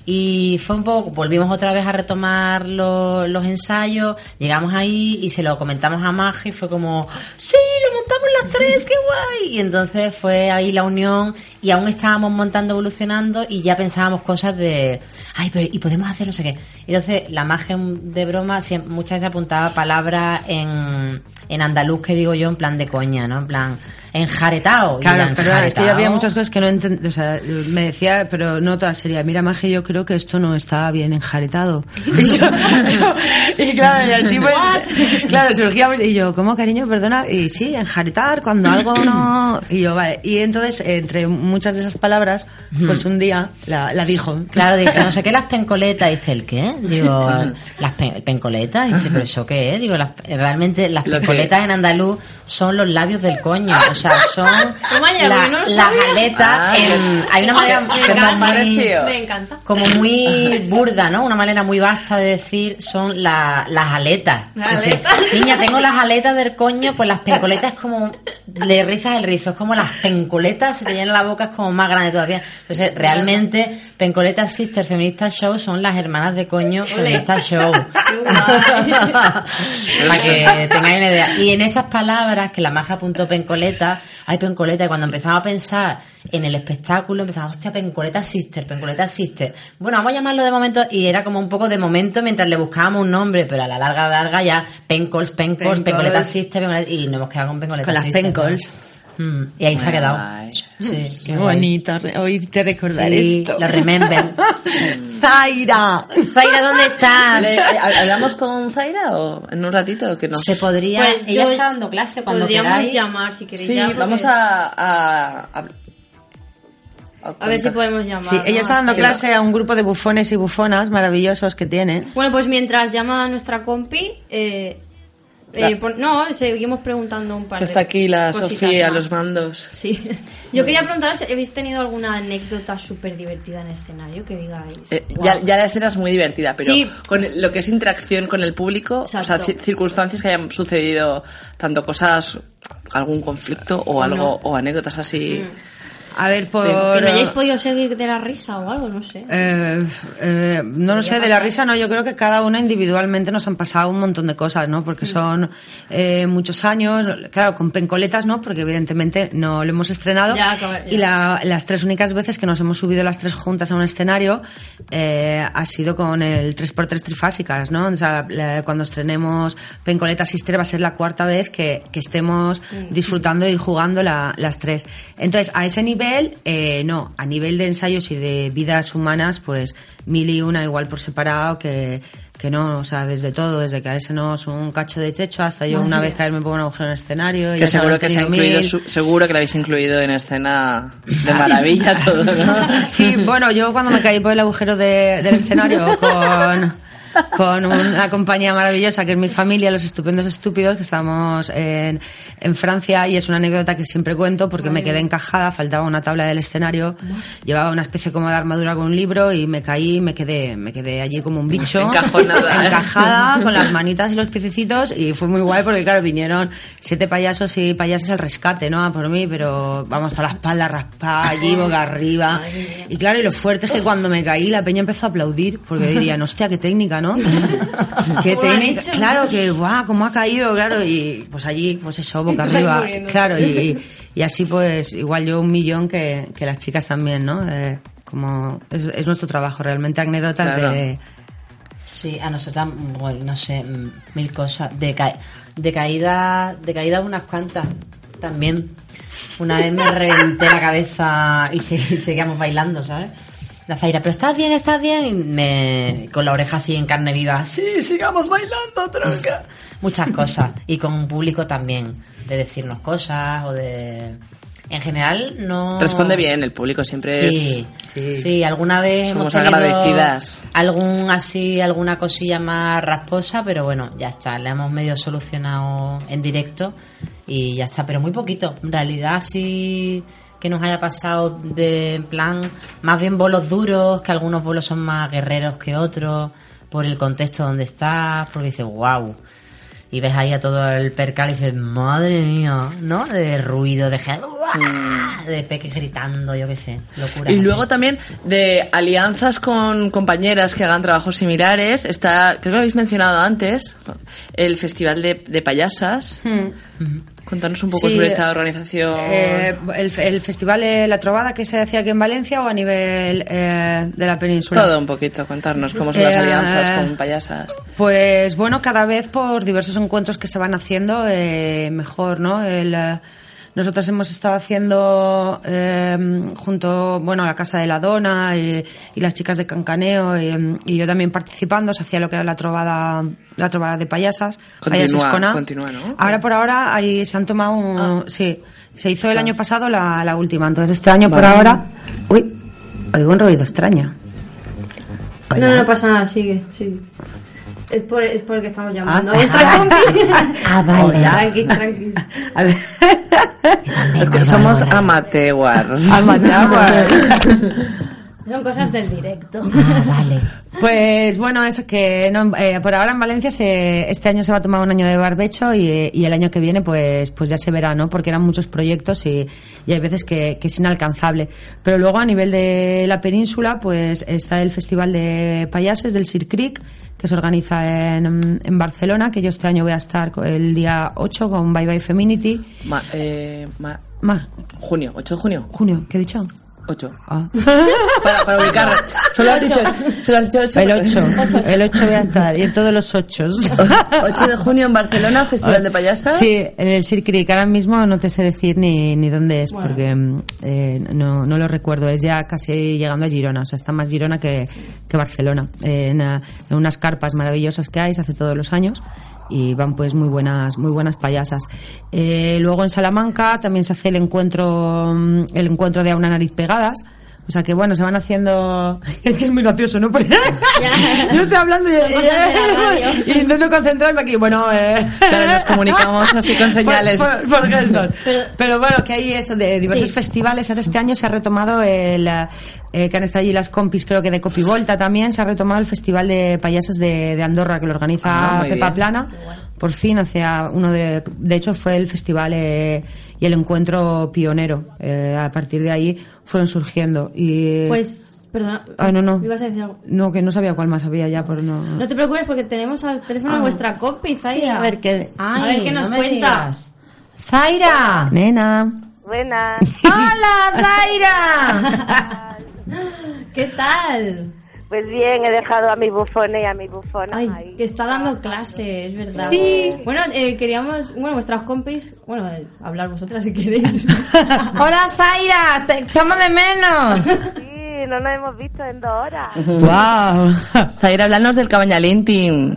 Y fue un poco, volvimos otra vez a retomar lo- los ensayos, llegamos ahí y se lo comentamos a Maja y fue como, sí, lo montamos las tres, qué guay. Y entonces fue ahí la unión y aún estábamos montando, evolucionando y ya pensábamos cosas de, ay, pero y podemos hacer no sé qué. Entonces la magia de broma muchas veces apuntaba palabras en, en andaluz que digo yo en plan de coña, ¿no? En plan, enjaretado. Claro, es que yo había muchas cosas que no entendía. O sea, me decía, pero no toda sería. Mira, Maje, yo creo que esto no está bien enjaretado. Y, yo- y claro, y así pues. Claro, surgíamos. Y yo, ¿cómo, cariño? Perdona. Y sí, enjaretar cuando algo no. Y yo, vale. Y entonces, entre muchas de esas palabras, pues un día la, la dijo. Claro, dice, no sé qué, las pencoletas. Dice, ¿el qué? Digo, las pen- pencoletas. Dice, ¿pero eso qué es? Digo, las, realmente las pencoletas en andaluz son los labios del coño. O sea, son la- no lo las aletas. Ah, en- hay una manera Me como encanta, muy, me encanta. como muy burda, ¿no? Una manera muy vasta de decir son la- las aletas. Las. Niña, tengo las aletas del coño, pues las pencoletas es como, le rizas el rizo, es como las pencoletas, se te llena la boca, es como más grande todavía. Entonces, realmente, Pencoleta Sister Feminista Show son las hermanas de coño Feminista Show. Para que tengáis una idea. Y en esas palabras, que la maja apuntó pencoleta, pencoleta, ay, pencoleta. Y cuando empezamos a pensar en el espectáculo, empezamos, hostia, pencoleta sister, pencoleta sister. Bueno, vamos a llamarlo de momento, y era como un poco de momento mientras le buscábamos un nombre, pero a la larga, larga ya, pencols, pencols, pencoleta sister, pencoleta- y nos hemos quedado con pencoleta Con las sister. pencols. Mm, y ahí se ha quedado. Sí, Qué bonito re- oírte recordar Sí, esto. lo remember. Zaira. Zaira, ¿dónde estás? Le- eh, ¿Hablamos con Zaira o en un ratito que nos... Se podría. Pues ella yo- está dando clase cuando Podríamos queráis. llamar si queréis Sí, ya, porque- vamos a... A, a, A ver si podemos llamar. Sí, ¿no? ella está dando clase a un grupo de bufones y bufonas maravillosos que tiene. Bueno, pues mientras llama a nuestra compi, eh, eh, pon- no, seguimos preguntando un par Que de está aquí la Sofía más. los mandos. Sí. Yo quería preguntaros si habéis tenido alguna anécdota súper divertida en escenario que digáis. Eh, ya, ya la escena es muy divertida, pero Sí. con lo que es interacción con el público, o sea, circunstancias que hayan sucedido, tanto cosas, algún conflicto o algo, o anécdotas así. A ver, por... Que no hayáis podido seguir de la risa o algo, no sé. Eh, eh, no lo sé, de la risa no, yo creo que cada una individualmente nos han pasado un montón de cosas, ¿no? Porque son eh, muchos años, claro, con pencoletas no, porque evidentemente no lo hemos estrenado. Ya, acaba- ya. Y la- las tres únicas veces que nos hemos subido las tres juntas a un escenario ha sido con el 3x3 trifásicas, ¿no? O sea, la- cuando estrenemos Pencoleta Sister va a ser la cuarta vez que, que estemos disfrutando y jugando la- las tres. Entonces, a ese nivel, eh, no. A nivel de ensayos y de vidas humanas, pues mil y una igual por separado que, que no. O sea, desde todo, desde caérsenos un cacho de techo hasta yo una vez caerme por un agujero en el escenario. y Que ya seguro que se ha incluido, su- seguro que la habéis incluido en escena de maravilla todo, ¿no? Sí, bueno, yo cuando me caí por el agujero de- del escenario con, con una compañía maravillosa que es mi familia, Los Estupendos Estúpidos, que estábamos en, en Francia y es una anécdota que siempre cuento porque me quedé encajada, faltaba una tabla del escenario, llevaba una especie como de armadura con un libro y me caí, me quedé, me quedé allí como un bicho, Encajonada, ¿eh? encajada con las manitas y los piececitos y fue muy guay porque claro, vinieron siete payasos y payasas al rescate, ¿no? A por mí, pero vamos, toda la espalda raspada allí, boca arriba. Y claro, y lo fuerte es que cuando me caí la peña empezó a aplaudir porque dirían, hostia, qué técnica, ¿no? qué ¿Cómo lo han técnica. hecho? Claro, que guau, cómo ha caído, claro, y pues allí, pues eso, boca arriba. Claro, y, y así pues igual yo un millón que, que las chicas también, ¿no? Eh, como es, es nuestro trabajo, realmente anécdotas Claro. de... Sí, a nosotras, bueno, no sé, mm, mil cosas. De, ca- de caída, de caída unas cuantas también. Una vez me reventé la cabeza y, se- y seguíamos bailando, ¿sabes? La Zaira, pero estás bien, estás bien. Y me, con la oreja así en carne viva, sí, sigamos bailando, tronca. Muchas cosas. Y con un público también, de decirnos cosas o de... En general, no... Responde bien, el público siempre Sí, es... sí, alguna vez Somos hemos agradecidas. algún así, alguna cosilla más rasposa, pero bueno, ya está, le hemos medio solucionado en directo y ya está, pero muy poquito. En realidad sí que nos haya pasado de en plan, más bien bolos duros, que algunos bolos son más guerreros que otros, por el contexto donde estás, porque dices, wow. Y ves ahí a todo el percal y dices, madre mía, ¿no? De ruido, de gente, de peques gritando, yo qué sé, locura. Mm. Y luego también de alianzas con compañeras que hagan trabajos similares. Está, creo que lo habéis mencionado antes, el Festival de, de Payasas. Contanos un poco Sí, sobre esta organización. Eh, el, el festival eh, La Trovada que se hacía aquí en Valencia o a nivel eh, de la península. Todo un poquito, contarnos cómo son las Eh, alianzas con payasas. Pues bueno, cada vez por diversos encuentros que se van haciendo, eh, mejor, ¿no? El, nosotros hemos estado haciendo eh, junto, bueno, a la Casa de la Dona y, y las chicas de Cancaneo y, y yo también participando, se hacía lo que era la trovada, la trovada de payasas, payasas Continúa, con A. continúa, ¿no? Ahora por ahora ahí se han tomado, un- Ah. sí, se hizo el año pasado la, la última, entonces este año por ahora, uy, oigo un ruido extraño. Hola. No, no pasa nada, sigue, sigue. Es por, es por el que estamos llamando. Ah, ah, compi. ah, vale. Tranqui, tranqui. A ver. Es que somos amateurs. Amateur. Son cosas del directo. Ah, vale. Pues bueno, eso que no, eh, por ahora en Valencia se, este año se va a tomar un año de barbecho y, y el año que viene pues pues ya se verá, ¿no? Porque eran muchos proyectos y, y hay veces que, que es inalcanzable. Pero luego a nivel de la península pues está el Festival de Payases del Sir Creek que se organiza en, en Barcelona, que yo este año voy a estar el día 8 con Bye Bye Feminity. Ma- eh, ma- Ma- junio, 8 de junio. junio, ¿qué he dicho? 8. Ah. Para, para ubicar. Solo has dicho, solo has dicho 8. El 8. El 8 voy a estar y en todos los 8. 8 de junio en Barcelona, Festival de Payasas. Sí, en el Creek. Ahora mismo no te sé decir ni, ni dónde es, porque mm, eh, no, no lo recuerdo. Es ya casi llegando a Girona. O sea, está más Girona que, que Barcelona. Eh, en, eh, en unas carpas maravillosas que hay, se hace todos los años. Y van pues muy buenas, muy buenas payasas. Eh, luego en Salamanca también se hace el encuentro, mm, el encuentro de a una nariz pegadas. O sea que bueno, se van haciendo. Es que es muy gracioso, ¿no? Porque yo estoy hablando de y intento concentrarme aquí. Bueno, eh... Claro, nos comunicamos así con señales. Por, por- por. Pero- Pero, bueno, que hay eso de diversos Sí. festivales. Ahora este año se ha retomado el. eh, que han estado allí las compis, creo que de Copivolta también. Se ha retomado el Festival de Payasos de, de Andorra, que lo organiza Ah, Pepa bien. Plana. Por fin, hace a- uno de. De hecho, fue el festival eh, y el encuentro pionero. Eh, a partir de ahí fueron surgiendo. Y. Pues, perdona. Ah, no, no. ¿Me ibas a decir algo? No, que no sabía cuál más había ya, pero no. No te preocupes porque tenemos al teléfono a Ah. vuestra compi, Zaira. A ver qué. a ver qué nos no me cuenta. digas. ¡Zaira! Nena. Buenas. ¡Hola, Zaira! ¿Qué tal? Pues bien, he dejado a mis bufones y a mis bufonas Ay, ahí. que está dando clase, es verdad. Sí. Bueno, eh, queríamos, bueno, vuestras compis, bueno, eh, hablar vosotras si queréis. ¡Hola, Zaira! ¡Te echamos de menos! Sí, no nos hemos visto en dos horas. ¡Wow! Zaira, hablarnos del Cabañalín Team.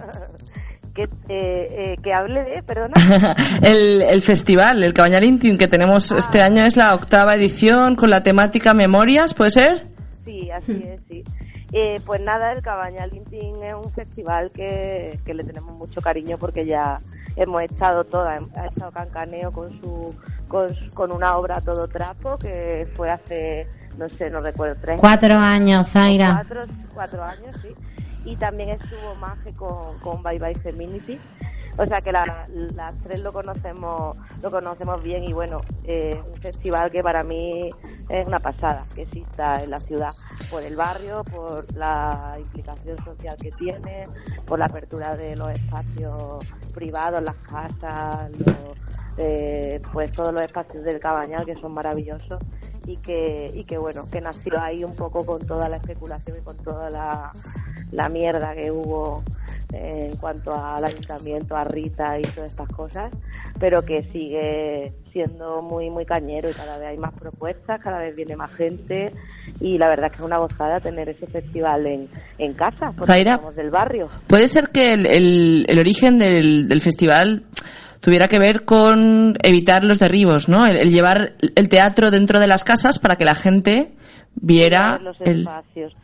Que, eh, eh, que hable de, perdona. el, el festival, el Cabañalín Team que tenemos este año es la octava edición con la temática Memorias, ¿puede ser? Sí, así es, sí. Eh, pues nada, el Cabañal es un festival que, que le tenemos mucho cariño porque ya hemos estado todas, ha estado Cancaneo con su con, su- con una obra todo trapo que fue hace, no sé, no recuerdo, tres Cuatro años, Zaira. Cuatro, cuatro años, sí. Y también estuvo Maje con, con Bye Bye Femininity. O sea que la- las tres lo conocemos lo conocemos bien y bueno, eh, un festival que para mí es una pasada que exista en la ciudad por el barrio, por la implicación social que tiene, por la apertura de los espacios privados, las casas, los, eh, pues todos los espacios del Cabañal que son maravillosos y que y que bueno que nació ahí un poco con toda la especulación y con toda la, mierda que hubo en cuanto al ayuntamiento, a Rita y todas estas cosas, pero que sigue siendo muy muy cañero y cada vez hay más propuestas, cada vez viene más gente y la verdad es que es una gozada tener ese festival en, en casa, porque Zaira. somos del barrio. ¿Puede ser que el, el- el origen del, del festival tuviera que ver con evitar los derribos, ¿no? El, el llevar el teatro dentro de las casas para que la gente viera los espacios.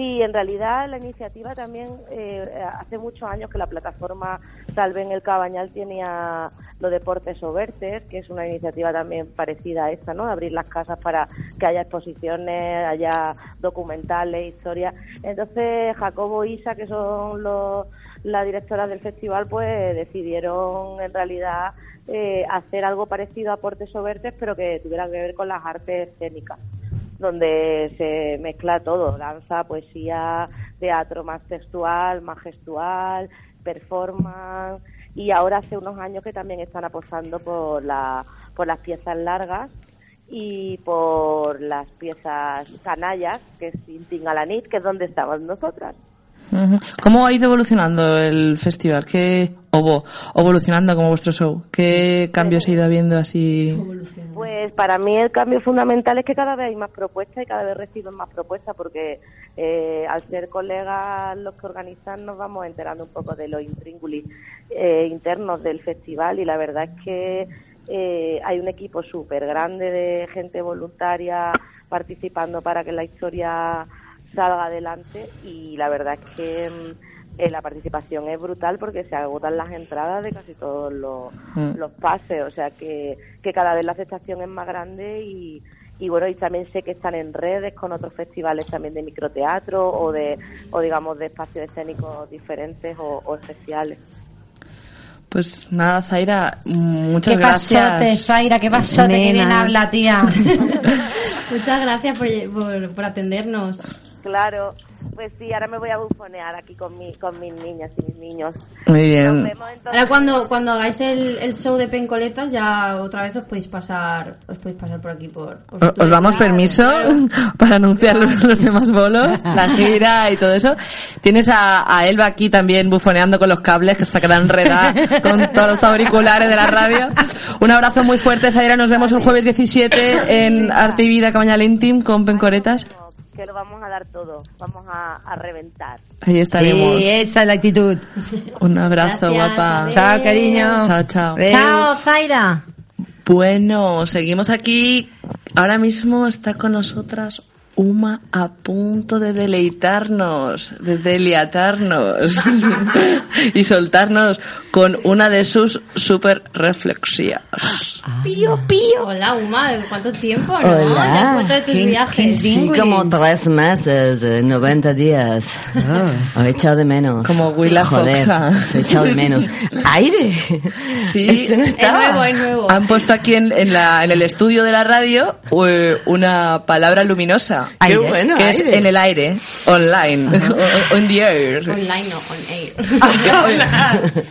Sí, en realidad la iniciativa también, eh, hace muchos años que la plataforma Salven el Cabañal tenía lo Deportes o Vertes, que es una iniciativa también parecida a esta, ¿no? Abrir las casas para que haya exposiciones, haya documentales, historias. Entonces Jacobo y Isa, que son los, las directoras del festival, pues decidieron en realidad eh, hacer algo parecido a Portes o Vertes, pero que tuviera que ver con las artes escénicas donde se mezcla todo, danza, poesía, teatro más textual, más gestual, performance y ahora hace unos años que también están apostando por, la, por las piezas largas y por las piezas canallas, que es Inting a la Nit, que es donde estamos nosotras. ¿Cómo ha ido evolucionando el festival? ¿Qué o evolucionando como vuestro show? ¿Qué cambios ha ido habiendo así? Pues para mí el cambio fundamental es que cada vez hay más propuestas y cada vez reciben más propuestas porque eh, al ser colegas los que organizan nos vamos enterando un poco de los intríngulis eh, internos del festival y la verdad es que eh, hay un equipo súper grande de gente voluntaria participando para que la historia salga adelante y la verdad es que mm, eh, la participación es brutal porque se agotan las entradas de casi todos los, Mm. los pases, o sea que, que cada vez la aceptación es más grande y, y bueno, y también sé que están en redes con otros festivales también de microteatro o de, o digamos, de espacios escénicos diferentes o, o especiales. Pues nada, Zaira, muchas ¿Qué gracias. pasote, Zaira? ¿Qué pasote? Qué bien Nena. habla, tía. Muchas gracias por, por, por atendernos. Claro, pues sí, ahora me voy a bufonear aquí con, mi, con mis niñas y mis niños. Muy Nos bien. vemos entonces. Ahora cuando, cuando hagáis el, el show de pencoletas ya otra vez os podéis pasar os podéis pasar por aquí por, por O- Future Os damos permiso claro. para anunciar los, los demás bolos, la gira y todo eso. Tienes a, a Elba aquí también bufoneando con los cables que se queda enredada con todos los auriculares de la radio. Un abrazo muy fuerte, Zaira. Nos vemos el jueves 17 en Arte y Vida Cabañal Intim con Pencoretas. Que lo vamos a dar todo, vamos a, a reventar. Ahí estaremos. Sí, esa es la actitud. Un abrazo, Gracias, guapa. adiós. Chao, cariño. Chao, chao. Chao, Zaira. Bueno, seguimos aquí. Ahora mismo está con nosotras Uma a punto de deleitarnos, de deliatarnos y soltarnos con una de sus super reflexiones. Pío, pío. Hola, Uma, ¿cuánto tiempo? ¿no? Hola. ¿Te has de tus ¿Quién- viajes? Sí, como tres meses, eh, 90 días. Os he echado de menos. Como Willa Joder, Foxa. he echado de menos. ¡Aire! Sí, Esto no Es nuevo, es nuevo. han puesto aquí en, en la- en el estudio de la radio eh, una palabra luminosa. Qué que- bueno, que es aire. en el aire, online, o- on the air. Online, no, on air.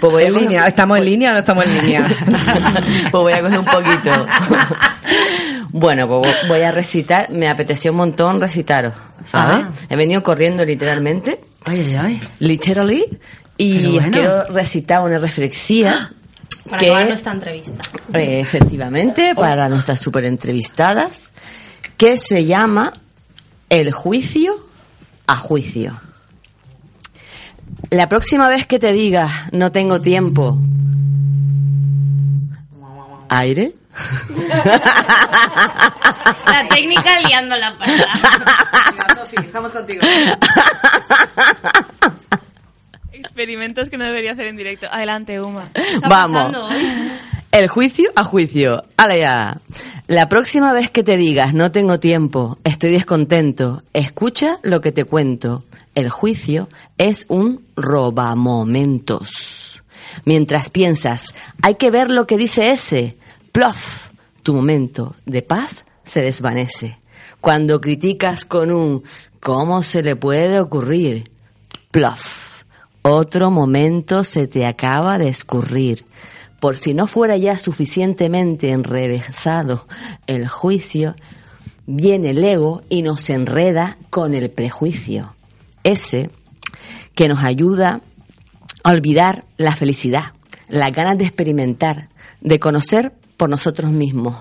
Pues voy a En coger- línea, ¿estamos en línea o no estamos en línea? pues voy a coger un poquito. bueno, pues voy a recitar. Me apeteció un montón recitaros, ¿sabes? Ah. He venido corriendo literalmente, Ay, ay, ay. literally, y bueno. quiero recitar una reflexía Para que nuestra entrevista. Eh, efectivamente, para nuestras super entrevistadas, que se llama El juicio a juicio. La próxima vez que te digas no tengo tiempo, aire, La técnica liando la palabra. estamos contigo. Experimentos que no debería hacer en directo. Adelante, Uma. vamos. pasando? El juicio a juicio. Ale ya. La próxima vez que te digas no tengo tiempo, estoy descontento, escucha lo que te cuento. El juicio es un robamomentos. Mientras piensas, hay que ver lo que dice ese, plof, tu momento de paz se desvanece. Cuando criticas con un ¿cómo se le puede ocurrir? Plof, otro momento se te acaba de escurrir. Por si no fuera ya suficientemente enrevesado el juicio, viene el ego y nos enreda con el prejuicio. Ese que nos ayuda a olvidar la felicidad, las ganas de experimentar, de conocer por nosotros mismos,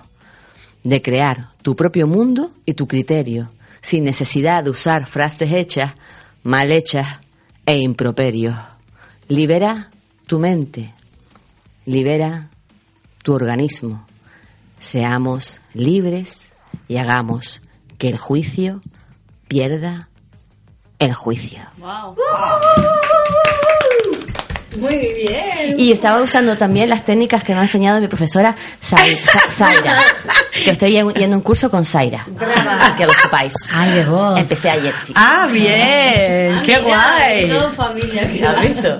de crear tu propio mundo y tu criterio, sin necesidad de usar frases hechas, mal hechas e improperios. Libera tu mente, libera tu organismo. Seamos libres y hagamos que el juicio pierda el juicio. Wow. Muy bien. Y estaba usando también las técnicas que me ha enseñado mi profesora Zai- Za- Zaira. Que estoy yendo a un curso con Zaira. Que lo sepáis. Ay, de. Empecé ayer. sí. Ah, bien, qué Mira, guay. Todo familia. ¿Has visto?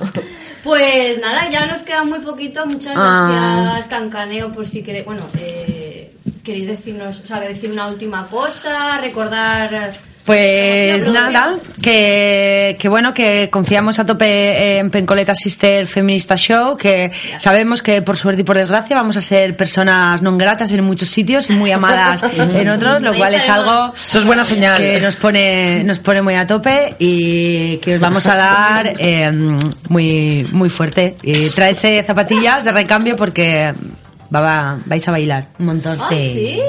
Pues nada, ya nos queda muy poquito. Muchas Ah. gracias, Cancaneo, por si queréis. Bueno, eh, queréis decirnos, o sea, decir una última cosa, recordar. Pues nada, que, que bueno, que confiamos a tope en Pencoleta Sister Feminista Show, que sabemos que por suerte y por desgracia vamos a ser personas non gratas en muchos sitios y muy amadas en otros, lo cual es algo Eso es buena señal. que nos pone, nos pone muy a tope y que os vamos a dar eh, muy, muy fuerte. Y traerse zapatillas de recambio porque va, va- vais a bailar un montón. Ah, sí.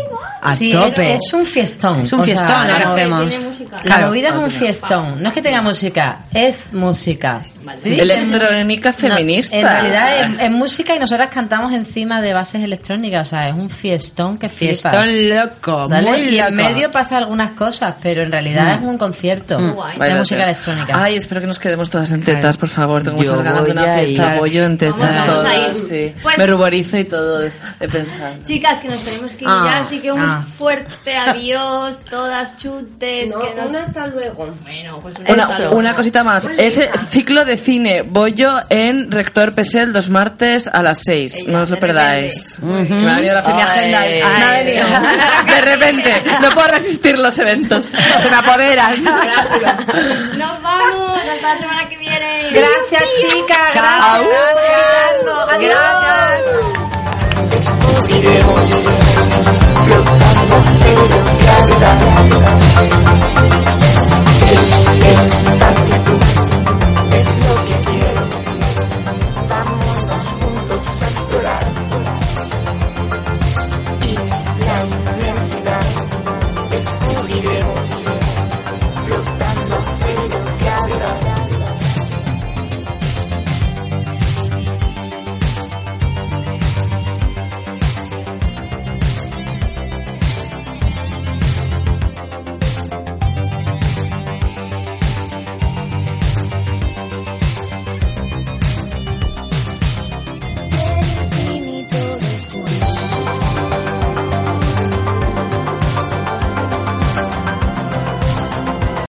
A Sí, tope. Es, es un fiestón. Es un O sea, fiestón lo que hacemos. tiene música. La Claro. movida es un fiestón. No es que tenga música, es música. Sí, Electrónica No, feminista. en realidad es, es música y nosotras cantamos encima de bases electrónicas, o sea, es un fiestón que flipas. Fiestón loco, ¿Vale? muy y en loco. medio pasa algunas cosas, pero en realidad Mm. es un concierto Mm. de Vaya música electrónica. Ay, espero que nos quedemos todas en tetas, por favor. Tengo Yo muchas ganas de una fiesta. Voy yo en tetas Vamos, vamos todas. a ir. sí. Pues- Me ruborizo y todo de, de pensar. Chicas, que nos tenemos que ir Ah, ya, así que un ah. fuerte adiós, todas chutes. No, que nos... un hasta luego. Bueno, pues un Una, hasta luego. una cosita más. Ese ciclo de de cine, Bollo en Rector PSL los martes a las 6. No os lo perdáis. De repente, no puedo resistir los eventos. Se me apoderan. Nos vamos, hasta la semana que viene. Gracias, chicas. Gracias. Gracias.